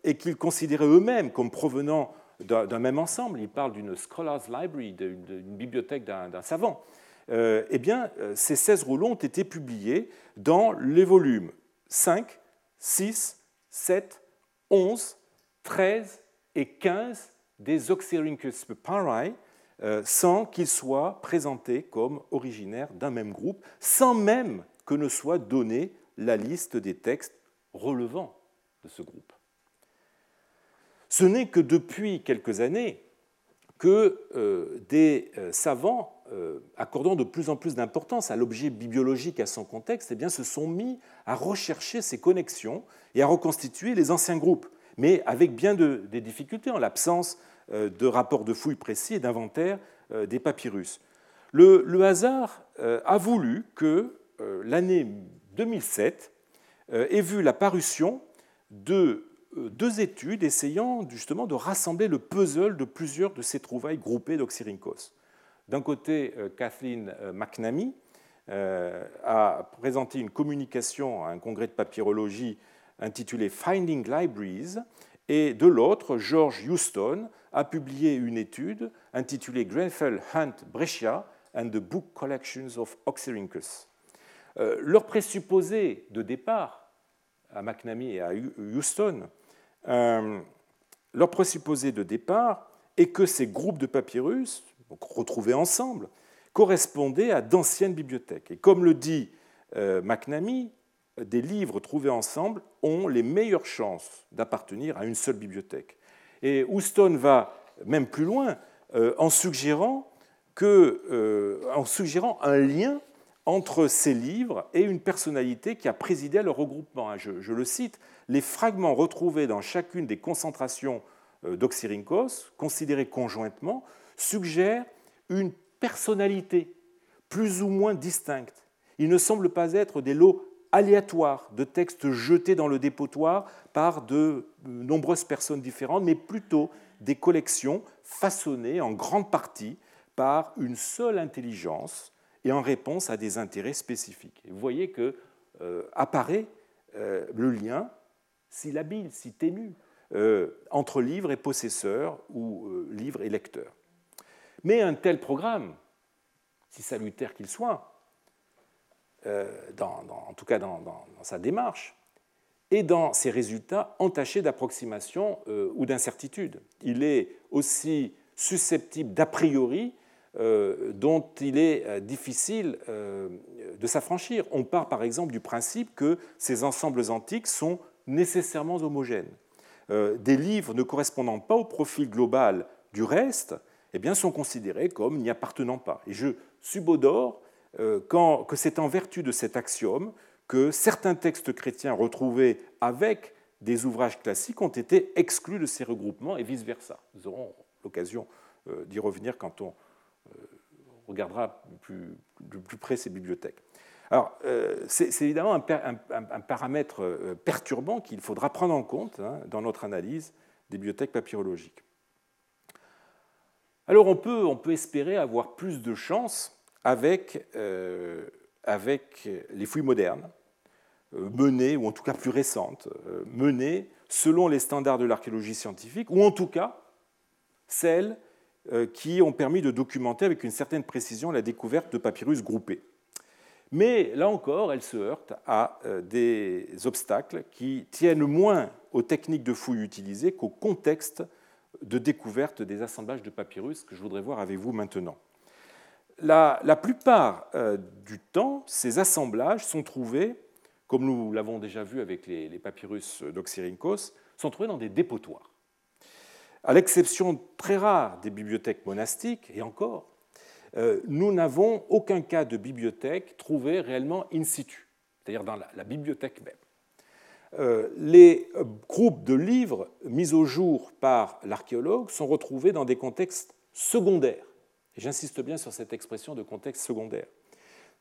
S2: et qu'ils considéraient eux-mêmes comme provenant d'un même ensemble. Ils parlent d'une scholar's library, d'une bibliothèque d'un savant. Eh bien, ces 16 rouleaux ont été publiés dans les volumes 5, 6, 7, 11, 13 et 15 des Oxyrhynchus pari euh, sans qu'ils soient présentés comme originaires d'un même groupe, sans même que ne soit donnée la liste des textes relevant de ce groupe. Ce n'est que depuis quelques années que euh, des euh, savants, euh, accordant de plus en plus d'importance à l'objet bibliologique et à son contexte, eh se sont mis à rechercher ces connexions et à reconstituer les anciens groupes, mais avec bien des difficultés en l'absence de rapports de fouilles précis et d'inventaire des papyrus. Le, hasard a voulu que l'année 2007 ait vu la parution de deux études essayant justement de rassembler le puzzle de plusieurs de ces trouvailles groupées d'Oxyrhynchos. D'un côté, euh, Kathleen euh, McNamee a présenté une communication à un congrès de papyrologie intitulé Finding Libraries, et de l'autre, George Houston a publié une étude intitulée Grenfell Hunt Brescia and the Book Collections of Oxyrhynchus. Leur présupposé de départ à McNamee et à Houston euh, leur présupposé de départ est que ces groupes de papyrus, retrouvés ensemble, correspondaient à d'anciennes bibliothèques. Et comme le dit euh, McNamee, des livres trouvés ensemble ont les meilleures chances d'appartenir à une seule bibliothèque. Et Houston va même plus loin euh, en, suggérant en suggérant un lien entre ces livres et une personnalité qui a présidé à leur regroupement. Je, le cite, les fragments retrouvés dans chacune des concentrations euh, d'Oxyrhynchos, considérés conjointement, suggèrent une personnalité plus ou moins distincte. Ils ne semblent pas être des lots aléatoires de textes jetés dans le dépotoir par de euh, nombreuses personnes différentes, mais plutôt des collections façonnées en grande partie par une seule intelligence et en réponse à des intérêts spécifiques. vous voyez que euh, apparaît euh, le lien, si labile, si ténu, euh, entre livre et possesseur ou livre et lecteur. Mais un tel programme, si salutaire qu'il soit, en tout cas dans, sa démarche, et dans ses résultats entachés d'approximation ou d'incertitude. Il est aussi susceptible d'a priori euh, dont il est euh, difficile euh, de s'affranchir. On part par exemple du principe que ces ensembles antiques sont nécessairement homogènes. Des livres ne correspondant pas au profil global du reste eh bien, sont considérés comme n'y appartenant pas. Et je subodore que c'est en vertu de cet axiome que certains textes chrétiens retrouvés avec des ouvrages classiques ont été exclus de ces regroupements et vice-versa. Nous aurons l'occasion d'y revenir quand on regardera plus, de plus près ces bibliothèques. Alors, euh, c'est évidemment un, paramètre euh, perturbant qu'il faudra prendre en compte hein, dans notre analyse des bibliothèques papyrologiques. Alors, on peut, espérer avoir plus de chance avec, euh, les fouilles modernes, menées, ou en tout cas plus récentes, menées selon les standards de l'archéologie scientifique, ou en tout cas celles euh, qui ont permis de documenter avec une certaine précision la découverte de papyrus groupés. Mais là encore, elle se heurte à euh, des obstacles qui tiennent moins aux techniques de fouille utilisées qu'au contexte de découverte des assemblages de papyrus que je voudrais voir avec vous maintenant. La, plupart euh, du temps, ces assemblages sont trouvés, comme nous l'avons déjà vu avec les, les papyrus d'Oxyrhynchos, sont trouvés dans des dépotoirs. À l'exception très rare des bibliothèques monastiques, et encore, euh, nous n'avons aucun cas de bibliothèque trouvé réellement in situ, c'est-à-dire dans la, bibliothèque même. Euh, les groupes de livres mis au jour par l'archéologue sont retrouvés dans des contextes secondaires. J'insiste bien sur cette expression de contexte secondaire.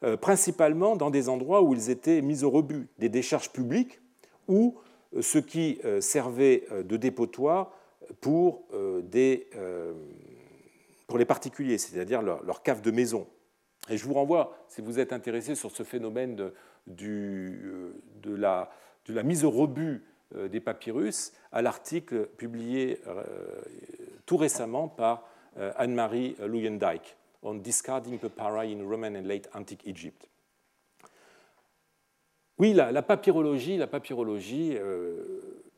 S2: Euh, principalement dans des endroits où ils étaient mis au rebut, des décharges publiques ou ce qui servait de dépotoir pour, euh, euh, pour les particuliers, c'est-à-dire leur, cave de maison. Et je vous renvoie, si vous êtes intéressé sur ce phénomène de, euh, la, mise au rebut des papyrus, à l'article publié tout récemment par Anne-Marie Luyendijk on discarding papyri in Roman and late antique Egypt. Oui, la papyrologie, la papyrologie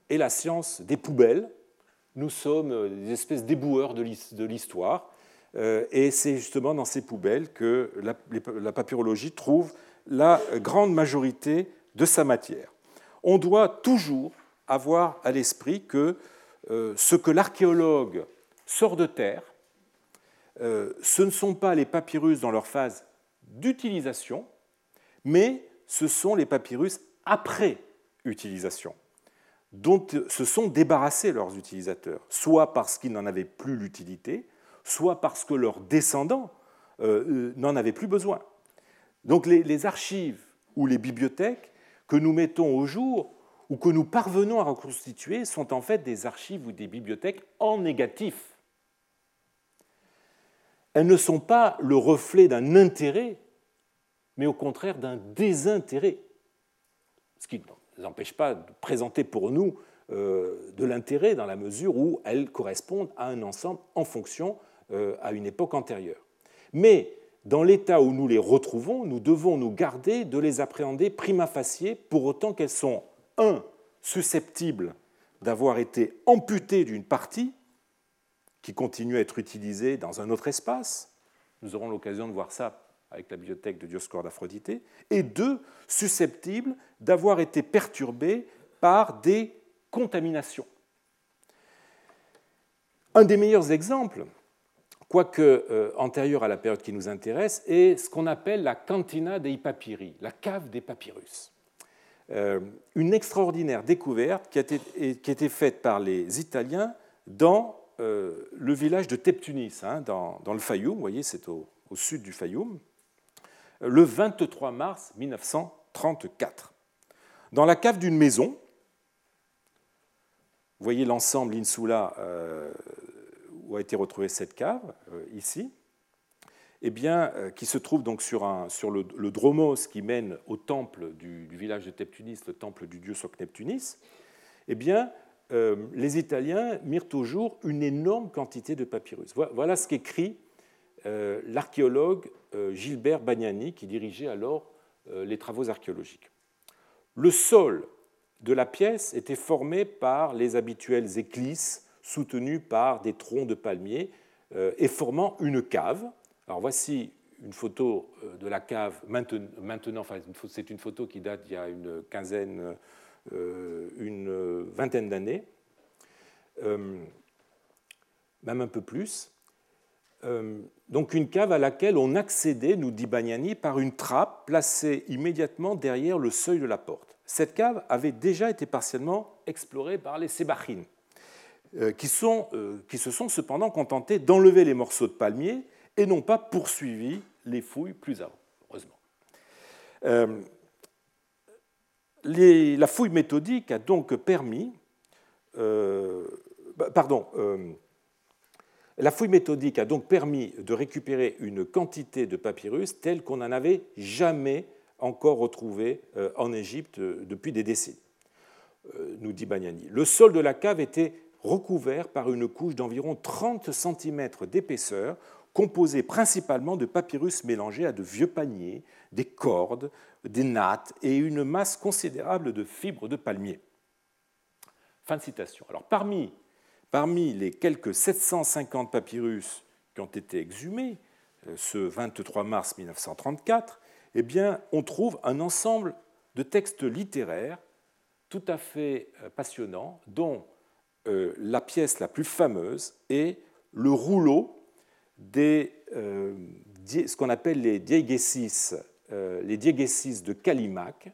S2: est la science des poubelles, nous sommes euh, des espèces d'éboueurs de l'histoire. Euh, et c'est justement dans ces poubelles que la papyrologie trouve la grande majorité de sa matière. On doit toujours avoir à l'esprit que ce que l'archéologue sort de terre, ce ne sont pas les papyrus dans leur phase d'utilisation, mais ce sont les papyrus après utilisation, dont se sont débarrassés leurs utilisateurs, soit parce qu'ils n'en avaient plus l'utilité, soit parce que leurs descendants euh, euh, n'en avaient plus besoin. Donc les, archives ou les bibliothèques que nous mettons au jour ou que nous parvenons à reconstituer sont en fait des archives ou des bibliothèques en négatif. Elles ne sont pas le reflet d'un intérêt, mais au contraire d'un désintérêt. Ce qui ne empêche pas de présenter pour nous euh, de l'intérêt dans la mesure où elles correspondent à un ensemble en fonction à une époque antérieure. Mais dans l'état où nous les retrouvons, nous devons nous garder de les appréhender prima facie, pour autant qu'elles sont, un, susceptibles d'avoir été amputées d'une partie qui continue à être utilisée dans un autre espace. Nous aurons l'occasion de voir ça avec la bibliothèque de Dioscorde d'Aphrodite. Et deux, susceptibles d'avoir été perturbées par des contaminations. Un des meilleurs exemples, quoique euh, antérieure à la période qui nous intéresse, est ce qu'on appelle la cantina dei papyri, la cave des papyrus. Euh, une extraordinaire découverte qui a, été, faite par les Italiens dans euh, le village de Teptunis, hein, dans, le Fayoum, vous voyez, c'est au, sud du Fayoum, le 23 mars 1934. Dans la cave d'une maison, vous voyez l'ensemble insula où a été retrouvée cette cave, euh, ici, eh bien, euh, qui se trouve donc sur, le, dromos qui mène au temple du, village de Teptunis, le temple du dieu Soc Neptunis, eh bien, euh, les Italiens mirent au jour une énorme quantité de papyrus. Voilà ce qu'écrit l'archéologue Gilbert Bagnani, qui dirigeait alors les travaux archéologiques. Le sol de la pièce était formé par les habituelles éclisses soutenu par des troncs de palmiers euh, et formant une cave. Alors voici une photo euh, de la cave maintenant, enfin, c'est une photo qui date d'il y a une quinzaine, euh, une vingtaine d'années, même un peu plus. Donc une cave à laquelle on accédait, nous dit Bagnani, par une trappe placée immédiatement derrière le seuil de la porte. Cette cave avait déjà été partiellement explorée par les Sébachines, euh, euh, qui se sont cependant contentés d'enlever les morceaux de palmier et n'ont pas poursuivi les fouilles plus avant, heureusement. Euh, la fouille méthodique a donc permis, bah, pardon, la fouille méthodique a donc permis de récupérer une quantité de papyrus telle qu'on n'en avait jamais encore retrouvé en Égypte depuis des décennies, nous dit Bagnani. Le sol de la cave était recouvert par une couche d'environ 30 cm d'épaisseur, composée principalement de papyrus mélangés à de vieux paniers, des cordes, des nattes et une masse considérable de fibres de palmier. Fin de citation. Parmi les quelques 750 papyrus qui ont été exhumés euh, ce 23 mars 1934, eh on trouve un ensemble de textes littéraires tout à fait euh, passionnants, dont euh, la pièce la plus fameuse est le rouleau des ce qu'on appelle les les de Kalimak,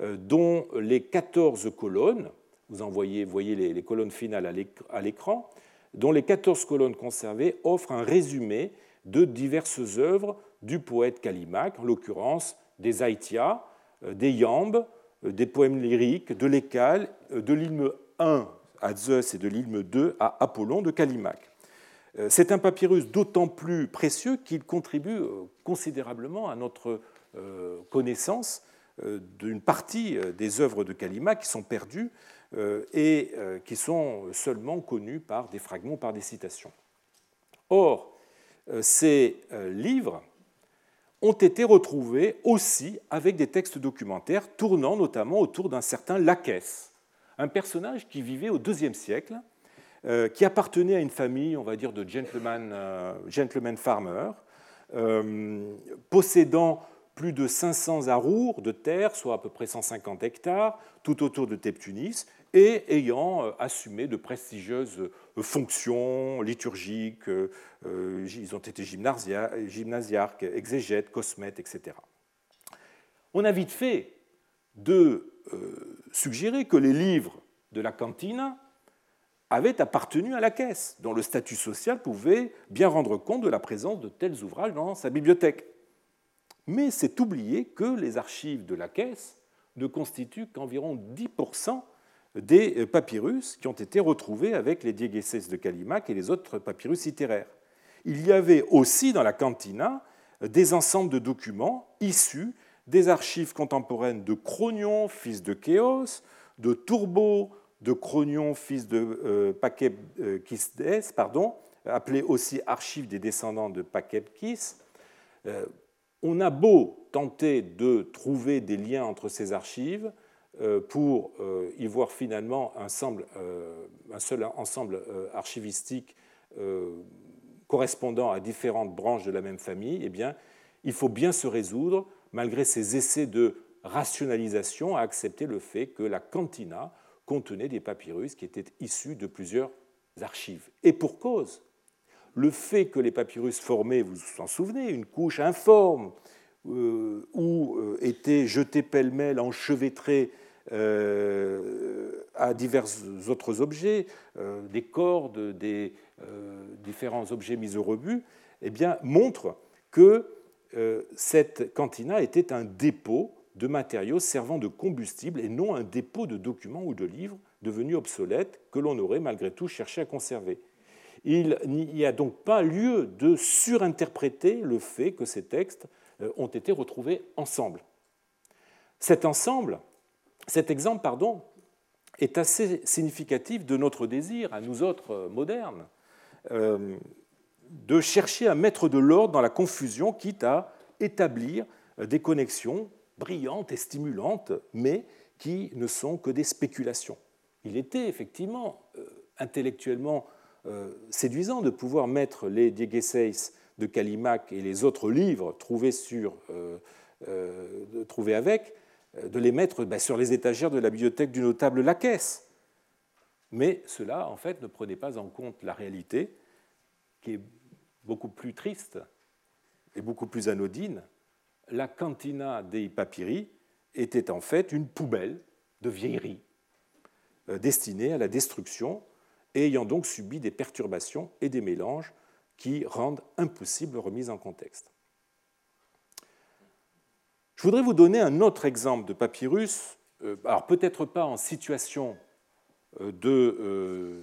S2: dont les 14 colonnes, vous en voyez, voyez les, colonnes finales à l'écran, dont les 14 colonnes conservées offrent un résumé de diverses œuvres du poète Kalimak, en l'occurrence des Aïtia, des Yambes, des poèmes lyriques, de l'Écale, de l'hymne 1 à Zeus et de l'Ilme 2 à Apollon de Calimac. Euh, c'est un papyrus d'autant plus précieux qu'il contribue euh, considérablement à notre euh, connaissance d'une partie des œuvres de Calimac qui sont perdues et qui sont seulement connues par des fragments, par des citations. Or, ces livres ont été retrouvés aussi avec des textes documentaires tournant notamment autour d'un certain Lacès, un personnage qui vivait au IIe siècle, euh, qui appartenait à une famille, on va dire, de gentlemen, euh, farmers, euh, possédant plus de 500 arours de terre, soit à peu près 150 hectares, tout autour de Teptunis, et ayant euh, assumé de prestigieuses euh, fonctions liturgiques. Euh, ils ont été gymnasiarques, exégètes, cosmètes, etc. On a vite fait de suggérer que les livres de la cantina avaient appartenu à la caisse, dont le statut social pouvait bien rendre compte de la présence de tels ouvrages dans sa bibliothèque. Mais c'est oublier que les archives de la caisse ne constituent qu'environ 10% des papyrus qui ont été retrouvés avec les Diegeses de Kalimak et les autres papyrus littéraires. Il y avait aussi dans la cantina des ensembles de documents issus des archives contemporaines de Cronion, fils de Chéos, de Turbo, de Cronion, fils de euh, pardon, appelé aussi archives des descendants de Pakepkis. Euh, on a beau tenter de trouver des liens entre ces archives euh, pour euh, y voir finalement un, euh, seul ensemble archivistique correspondant à différentes branches de la même famille, eh bien, il faut bien se résoudre, malgré ces essais de rationalisation, à accepter le fait que la cantina contenait des papyrus qui étaient issus de plusieurs archives. Et pour cause, le fait que les papyrus formaient, vous vous en souvenez, une couche informe euh, où euh, étaient jetés pêle-mêle, enchevêtrés euh, à divers autres objets, des cordes, des différents objets mis au rebut, eh bien, montre que cette cantina était un dépôt de matériaux servant de combustible et non un dépôt de documents ou de livres devenus obsolètes que l'on aurait malgré tout cherché à conserver. Il n'y a donc pas lieu de surinterpréter le fait que ces textes euh, ont été retrouvés ensemble. Cet ensemble, cet exemple, pardon, est assez significatif de notre désir, à nous autres euh, modernes, euh, de chercher à mettre de l'ordre dans la confusion, quitte à établir des connexions brillantes et stimulantes, mais qui ne sont que des spéculations. Il était effectivement intellectuellement euh, séduisant de pouvoir mettre les Diegeseis de Kalimak et les autres livres trouvés, sur, euh, euh, avec, de les mettre ben, sur les étagères de la bibliothèque du notable Lacaisse. Mais cela, en fait, ne prenait pas en compte la réalité, qui est beaucoup plus triste et beaucoup plus anodine. La cantina dei papyri était en fait une poubelle de vieilleries destinée à la destruction et ayant donc subi des perturbations et des mélanges qui rendent impossible remise en contexte. Je voudrais vous donner un autre exemple de papyrus, euh, alors peut-être pas en situation euh, euh,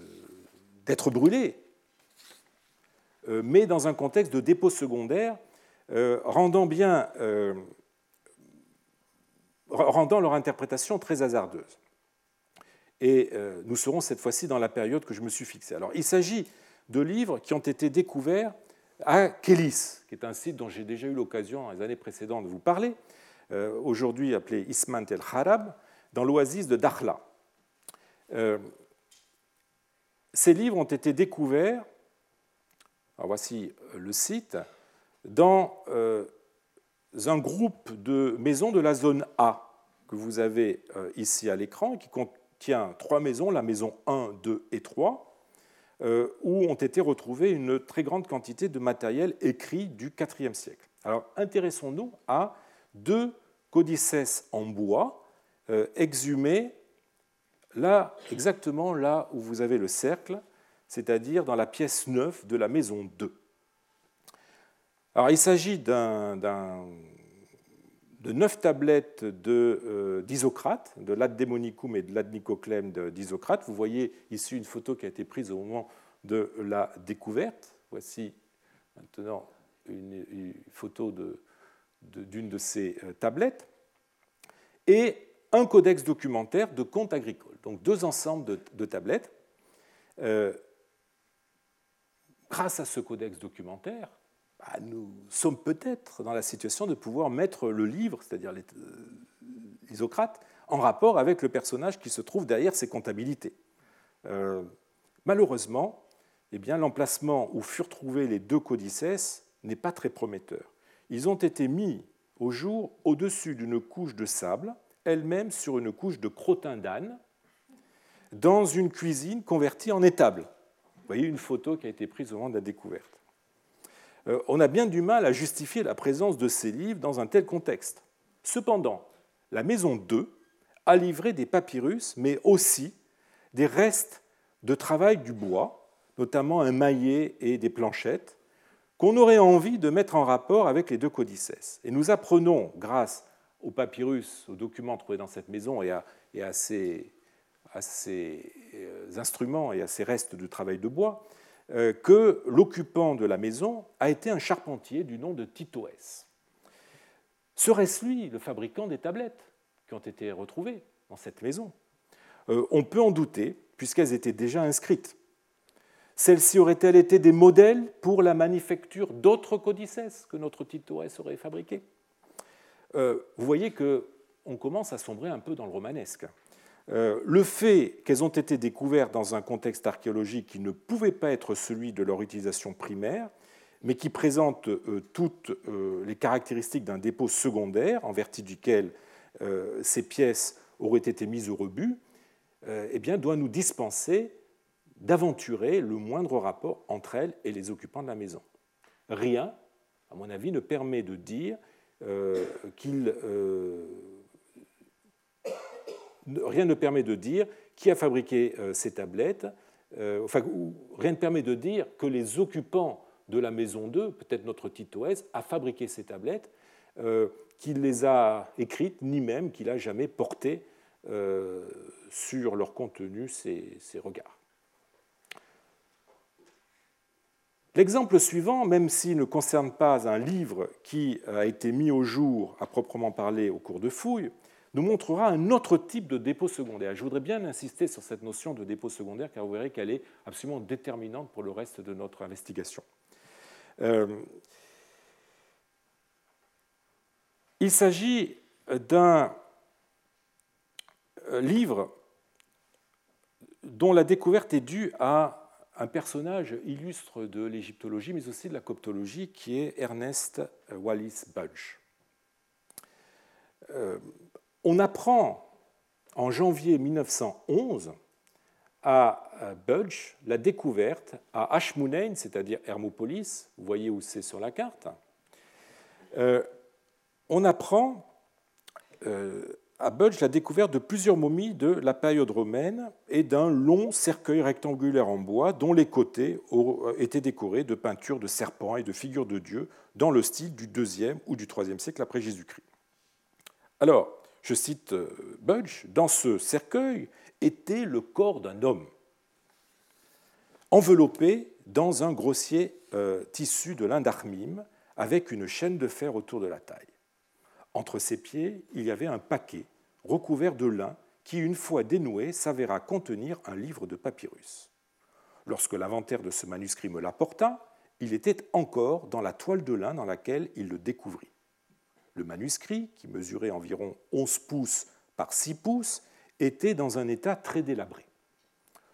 S2: d'être brûlé, mais dans un contexte de dépôt secondaire, rendant, bien, rendant leur interprétation très hasardeuse. Et nous serons cette fois-ci dans la période que je me suis fixée. Alors, il s'agit de livres qui ont été découverts à Kélis, qui est un site dont j'ai déjà eu l'occasion les années précédentes de vous parler, euh, aujourd'hui appelé Ismant el Harab, dans l'oasis de Dakhla. Euh, ces livres ont été découverts, voici le site, dans un groupe de maisons de la zone A que vous avez ici à l'écran, qui compte tient trois maisons, la maison 1, 2 et 3, euh, où ont été retrouvées une très grande quantité de matériel écrit du IVe siècle. Alors intéressons-nous à deux codices en bois euh, exhumés là, exactement là où vous avez le cercle, c'est-à-dire dans la pièce 9 de la maison 2. Alors il s'agit d'un de neuf tablettes euh, d'Isocrate, de, de l'Ad-Démonicum et de l'Ad-Nicoclème d'Isocrate. Vous voyez ici une photo qui a été prise au moment de la découverte. Voici maintenant une, photo d'une de, ces euh, tablettes. Et un codex documentaire de comptes agricoles. Donc deux ensembles de, tablettes. Euh, grâce à ce codex documentaire, bah, nous sommes peut-être dans la situation de pouvoir mettre le livre, c'est-à-dire l'Isocrate, en rapport avec le personnage qui se trouve derrière ces comptabilités. Euh, malheureusement, eh l'emplacement où furent trouvés les deux codices n'est pas très prometteur. Ils ont été mis au jour au-dessus d'une couche de sable, elle-même sur une couche de crottin d'âne, dans une cuisine convertie en étable. Vous voyez une photo qui a été prise au moment de la découverte. Euh, on a bien du mal à justifier la présence de ces livres dans un tel contexte. Cependant, la maison 2 a livré des papyrus, mais aussi des restes de travail du bois, notamment un maillet et des planchettes, qu'on aurait envie de mettre en rapport avec les deux codices. Et nous apprenons, grâce aux papyrus, aux documents trouvés dans cette maison et à, ces, euh, instruments et à ces restes de travail de bois, que l'occupant de la maison a été un charpentier du nom de Titoès. Serait-ce lui le fabricant des tablettes qui ont été retrouvées dans cette maison? Euh, On peut en douter, puisqu'elles étaient déjà inscrites. Celles-ci auraient-elles été des modèles pour la manufacture d'autres codices que notre Titoès aurait fabriqués euh, Vous voyez qu'on commence à sombrer un peu dans le romanesque. Euh, le fait qu'elles ont été découvertes dans un contexte archéologique qui ne pouvait pas être celui de leur utilisation primaire, mais qui présente euh, toutes les caractéristiques d'un dépôt secondaire en vertu duquel ces pièces auraient été mises au rebut, eh bien, doit nous dispenser d'aventurer le moindre rapport entre elles et les occupants de la maison. Rien, à mon avis, ne permet de dire euh, qu'il euh, rien ne permet de dire qui a fabriqué euh, ces tablettes. enfin, rien ne permet de dire que les occupants de la maison 2, peut-être notre Titoès, a fabriqué ces tablettes, qu'il les a écrites, ni même qu'il a jamais porté sur leur contenu ces regards. L'exemple suivant, même s'il ne concerne pas un livre qui a été mis au jour à proprement parler au cours de fouilles, nous montrera un autre type de dépôt secondaire. Je voudrais bien insister sur cette notion de dépôt secondaire car vous verrez qu'elle est absolument déterminante pour le reste de notre investigation. Euh, il s'agit d'un livre dont la découverte est due à un personnage illustre de l'égyptologie, mais aussi de la coptologie, qui est Ernest Wallis Budge. Euh, on apprend en janvier 1911 à Budge la découverte à Ashmounein, c'est-à-dire Hermopolis, vous voyez où c'est sur la carte, euh, on apprend euh, à Budge la découverte de plusieurs momies de la période romaine et d'un long cercueil rectangulaire en bois dont les côtés étaient décorés de peintures de serpents et de figures de dieux dans le style du IIe ou du IIIe siècle après Jésus-Christ. Alors, je cite euh, Budge, dans ce cercueil était le corps d'un homme, enveloppé dans un grossier euh, tissu de lin d'armime avec une chaîne de fer autour de la taille. Entre ses pieds, il y avait un paquet recouvert de lin qui, une fois dénoué, s'avéra contenir un livre de papyrus. Lorsque l'inventaire de ce manuscrit me l'apporta, il était encore dans la toile de lin dans laquelle il le découvrit. Le manuscrit, qui mesurait environ 11 pouces par 6 pouces, était dans un état très délabré.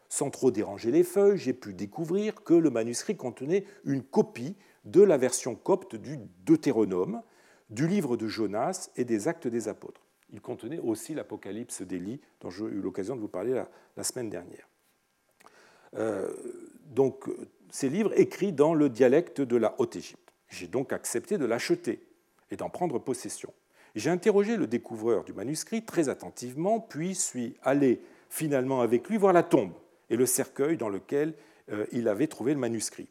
S2: Sans trop déranger les feuilles, j'ai pu découvrir que le manuscrit contenait une copie de la version copte du Deutéronome, du livre de Jonas et des actes des apôtres. Il contenait aussi l'Apocalypse d'Élie, dont j'ai eu l'occasion de vous parler la, semaine dernière. Euh, donc, ces livres écrits dans le dialecte de la Haute-Égypte. J'ai donc accepté de l'acheter et d'en prendre possession. J'ai interrogé le découvreur du manuscrit très attentivement, puis suis allé finalement avec lui voir la tombe et le cercueil dans lequel euh, il avait trouvé le manuscrit.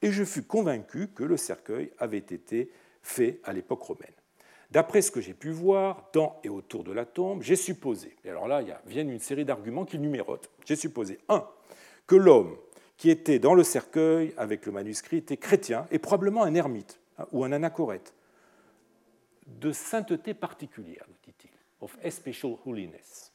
S2: Et je fus convaincu que le cercueil avait été fait à l'époque romaine. D'après ce que j'ai pu voir dans et autour de la tombe, j'ai supposé, et alors là, il vient une série d'arguments qui numérotent. J'ai supposé, un, que l'homme qui était dans le cercueil avec le manuscrit était chrétien et probablement un ermite hein, ou un anachorète de sainteté particulière, dit-il, of especial holiness.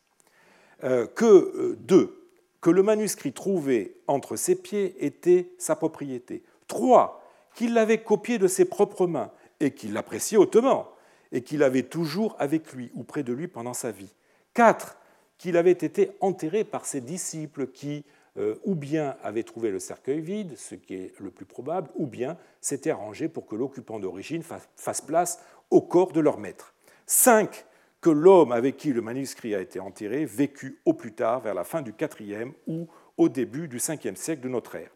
S2: Euh, que, euh, deux, que le manuscrit trouvé entre ses pieds était sa propriété. Trois, qu'il l'avait copié de ses propres mains et qu'il l'appréciait hautement, et qu'il avait toujours avec lui ou près de lui pendant sa vie. Quatre, qu'il avait été enterré par ses disciples qui ou bien avait trouvé le cercueil vide, ce qui est le plus probable, ou bien s'était arrangé pour que l'occupant d'origine fasse place au corps de leur maître. 5. Que l'homme avec qui le manuscrit a été enterré vécut au plus tard, vers la fin du IVe ou au début du 5e siècle de notre ère.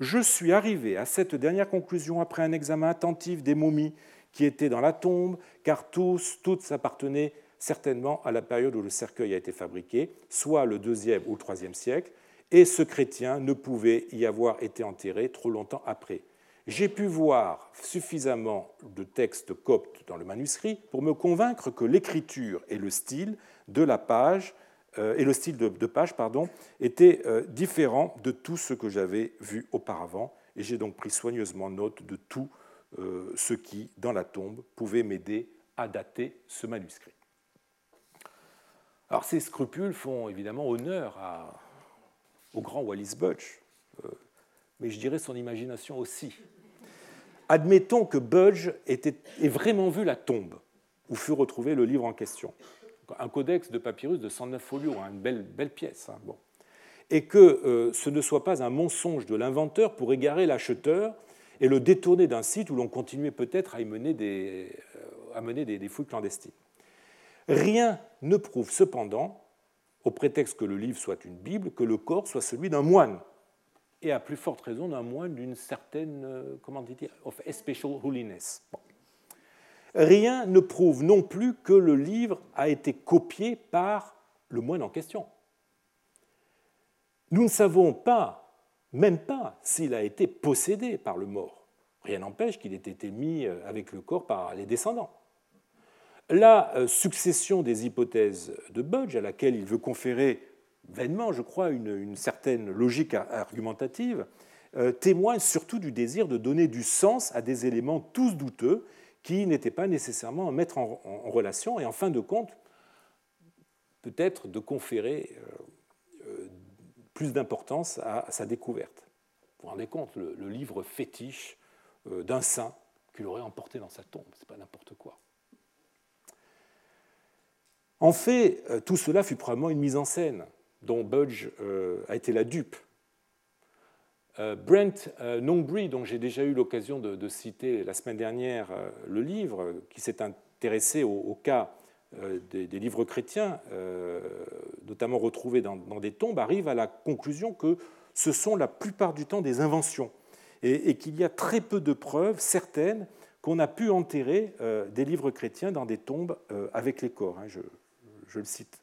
S2: Je suis arrivé à cette dernière conclusion après un examen attentif des momies qui étaient dans la tombe, car tous, toutes appartenaient certainement à la période où le cercueil a été fabriqué, soit le deuxième ou le troisième siècle, et ce chrétien ne pouvait y avoir été enterré trop longtemps après. J'ai pu voir suffisamment de textes coptes dans le manuscrit pour me convaincre que l'écriture et le style de la page euh, et le style de, page pardon, étaient euh, différents de tout ce que j'avais vu auparavant, et j'ai donc pris soigneusement note de tout euh, ce qui, dans la tombe, pouvait m'aider à dater ce manuscrit. Alors ces scrupules font évidemment honneur au grand Wallis Budge, euh, mais je dirais son imagination aussi. Admettons que Budge ait vraiment vu la tombe où fut retrouvé le livre en question. Un codex de papyrus de 109 folios, hein, une belle, pièce. Hein, bon. Et que euh, ce ne soit pas un mensonge de l'inventeur pour égarer l'acheteur et le détourner d'un site où l'on continuait peut-être à y mener des, euh, à mener des fouilles clandestines. Rien ne prouve cependant, au prétexte que le livre soit une Bible, que le corps soit celui d'un moine, et à plus forte raison d'un moine d'une certaine, euh, comment dit of special holiness. Rien ne prouve non plus que le livre a été copié par le moine en question. Nous ne savons pas, même pas, s'il a été possédé par le mort. Rien n'empêche qu'il ait été mis euh, avec le corps par les descendants. La euh, succession des hypothèses de Budge, à laquelle il veut conférer vainement, je crois, une, certaine logique argumentative, euh, témoigne surtout du désir de donner du sens à des éléments tous douteux qui n'étaient pas nécessairement à mettre en, relation et en fin de compte, peut-être de conférer euh, plus d'importance à, sa découverte. Vous vous rendez compte, le, livre fétiche d'un saint qu'il aurait emporté dans sa tombe, c'est pas n'importe quoi. En fait, euh, tout cela fut probablement une mise en scène dont Budge euh, a été la dupe. Euh, Brent Nongbury, dont j'ai déjà eu l'occasion de, citer la semaine dernière le livre, qui s'est intéressé au, cas des, livres chrétiens, notamment retrouvés dans, des tombes, arrive à la conclusion que ce sont la plupart du temps des inventions et, qu'il y a très peu de preuves certaines qu'on a pu enterrer des livres chrétiens dans des tombes avec les corps. Hein le cite.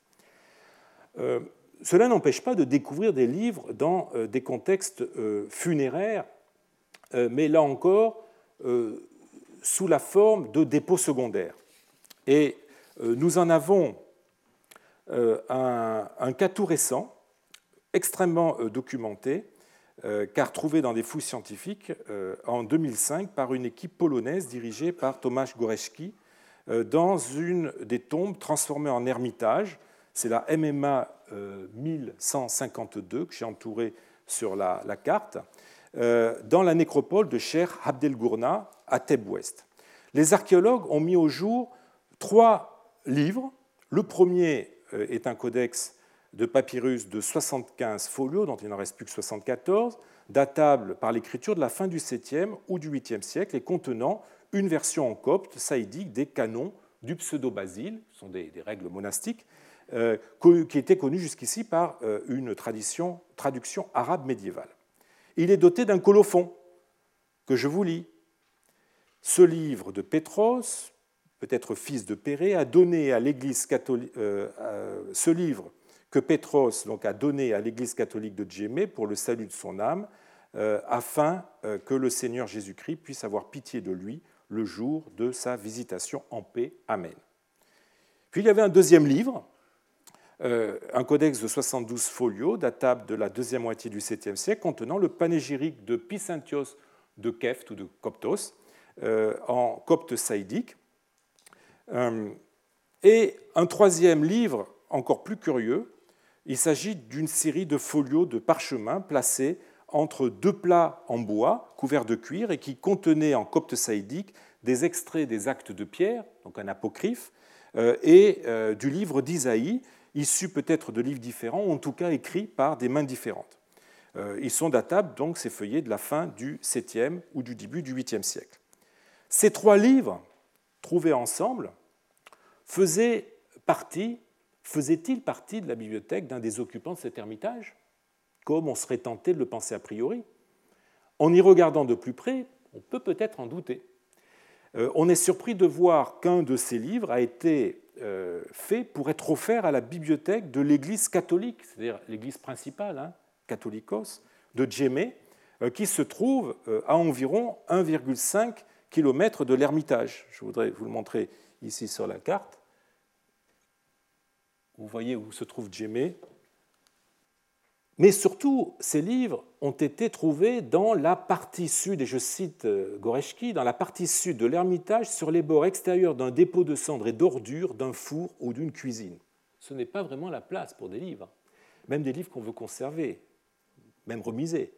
S2: Euh, cela n'empêche pas de découvrir des livres dans euh, des contextes euh, funéraires, mais là encore sous la forme de dépôts secondaires. Et nous en avons un, cas tout récent, extrêmement documenté, car trouvé dans des fouilles scientifiques en 2005 par une équipe polonaise dirigée par Tomasz Goreski, dans une des tombes transformées en ermitage. C'est la MMA 1152 euh, que j'ai entourée sur la, carte, euh, dans la nécropole de Cher Abdel Gourna à Thèbes-Ouest. Les archéologues ont mis au jour trois livres. Le premier est un codex de papyrus de 75 folios, dont il n'en reste plus que 74, datable par l'écriture de la fin du 7e ou du 8e siècle et contenant une version en copte saïdique des canons du pseudo-basile, ce sont des, règles monastiques, euh, qui étaient connues jusqu'ici par euh, une traduction arabe médiévale. Il est doté d'un colophon que je vous lis. Ce livre de Pétros, peut-être fils de Péré, a donné à l'Église catholique. Euh, ce livre que Pétros donc, a donné à l'Église catholique de Djémé pour le salut de son âme, afin que le Seigneur Jésus-Christ puisse avoir pitié de lui le jour de sa visitation en paix. Amen. Puis il y avait un deuxième livre, euh, un codex de 72 folios, datable de la deuxième moitié du 7e siècle, contenant le panégyrique de Pisanthios de Keft ou de Coptos, euh, en copte saïdique. Euh, et un troisième livre, encore plus curieux, il s'agit d'une série de folios de parchemin placés entre deux plats en bois couverts de cuir et qui contenaient en copte saïdique des extraits des actes de Pierre, donc un apocryphe, euh, et euh, du livre d'Isaïe, issu peut-être de livres différents, ou en tout cas écrits par des mains différentes. Ils sont datables, donc, ces feuillets, de la fin du 7e ou du début du 8e siècle. Ces trois livres, trouvés ensemble, faisaient partie, faisaient-ils partie de la bibliothèque d'un des occupants de cet ermitage, comme on serait tenté de le penser a priori En y regardant de plus près, on peut peut-être en douter. Euh, on est surpris de voir qu'un de ces livres a été euh, fait pour être offert à la bibliothèque de l'Église catholique, c'est-à-dire l'Église principale, hein, catholicos, de Djemé, euh, qui se trouve à environ 1,5 km de l'Ermitage. Je voudrais vous le montrer ici sur la carte. Vous voyez où se trouve Djemé. Mais surtout, ces livres ont été trouvés dans la partie sud, et je cite euh, Goreschki, dans la partie sud de l'Ermitage, sur les bords extérieurs d'un dépôt de cendres et d'ordures, d'un four ou d'une cuisine. Ce n'est pas vraiment la place pour des livres, même des livres qu'on veut conserver, même remiser.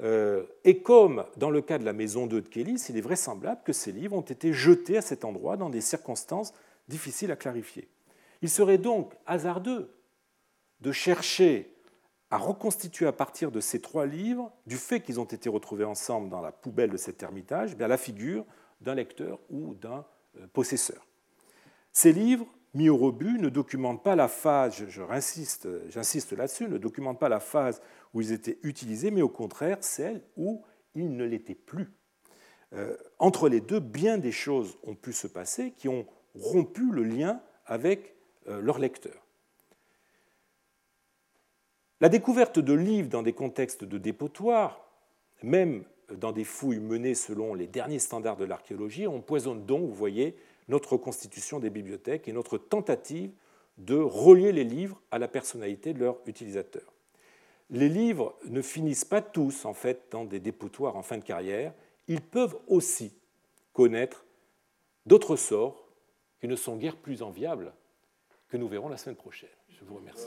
S2: Euh, et comme dans le cas de la maison 2 de Kélis, il est vraisemblable que ces livres ont été jetés à cet endroit dans des circonstances difficiles à clarifier. Il serait donc hasardeux de chercher à reconstituer à partir de ces trois livres, du fait qu'ils ont été retrouvés ensemble dans la poubelle de cet ermitage, bien la figure d'un lecteur ou d'un euh, possesseur. Ces livres, mis au rebut, ne documentent pas la phase, j'insiste là-dessus, ne documentent pas la phase où ils étaient utilisés, mais au contraire celle où ils ne l'étaient plus. Euh, entre les deux, bien des choses ont pu se passer qui ont rompu le lien avec euh, leur lecteur. La découverte de livres dans des contextes de dépotoir, même dans des fouilles menées selon les derniers standards de l'archéologie, empoisonne donc, vous voyez, notre constitution des bibliothèques et notre tentative de relier les livres à la personnalité de leur utilisateur. Les livres ne finissent pas tous, en fait, dans des dépotoirs en fin de carrière. Ils peuvent aussi connaître d'autres sorts qui ne sont guère plus enviables que nous verrons la semaine prochaine. Je vous remercie.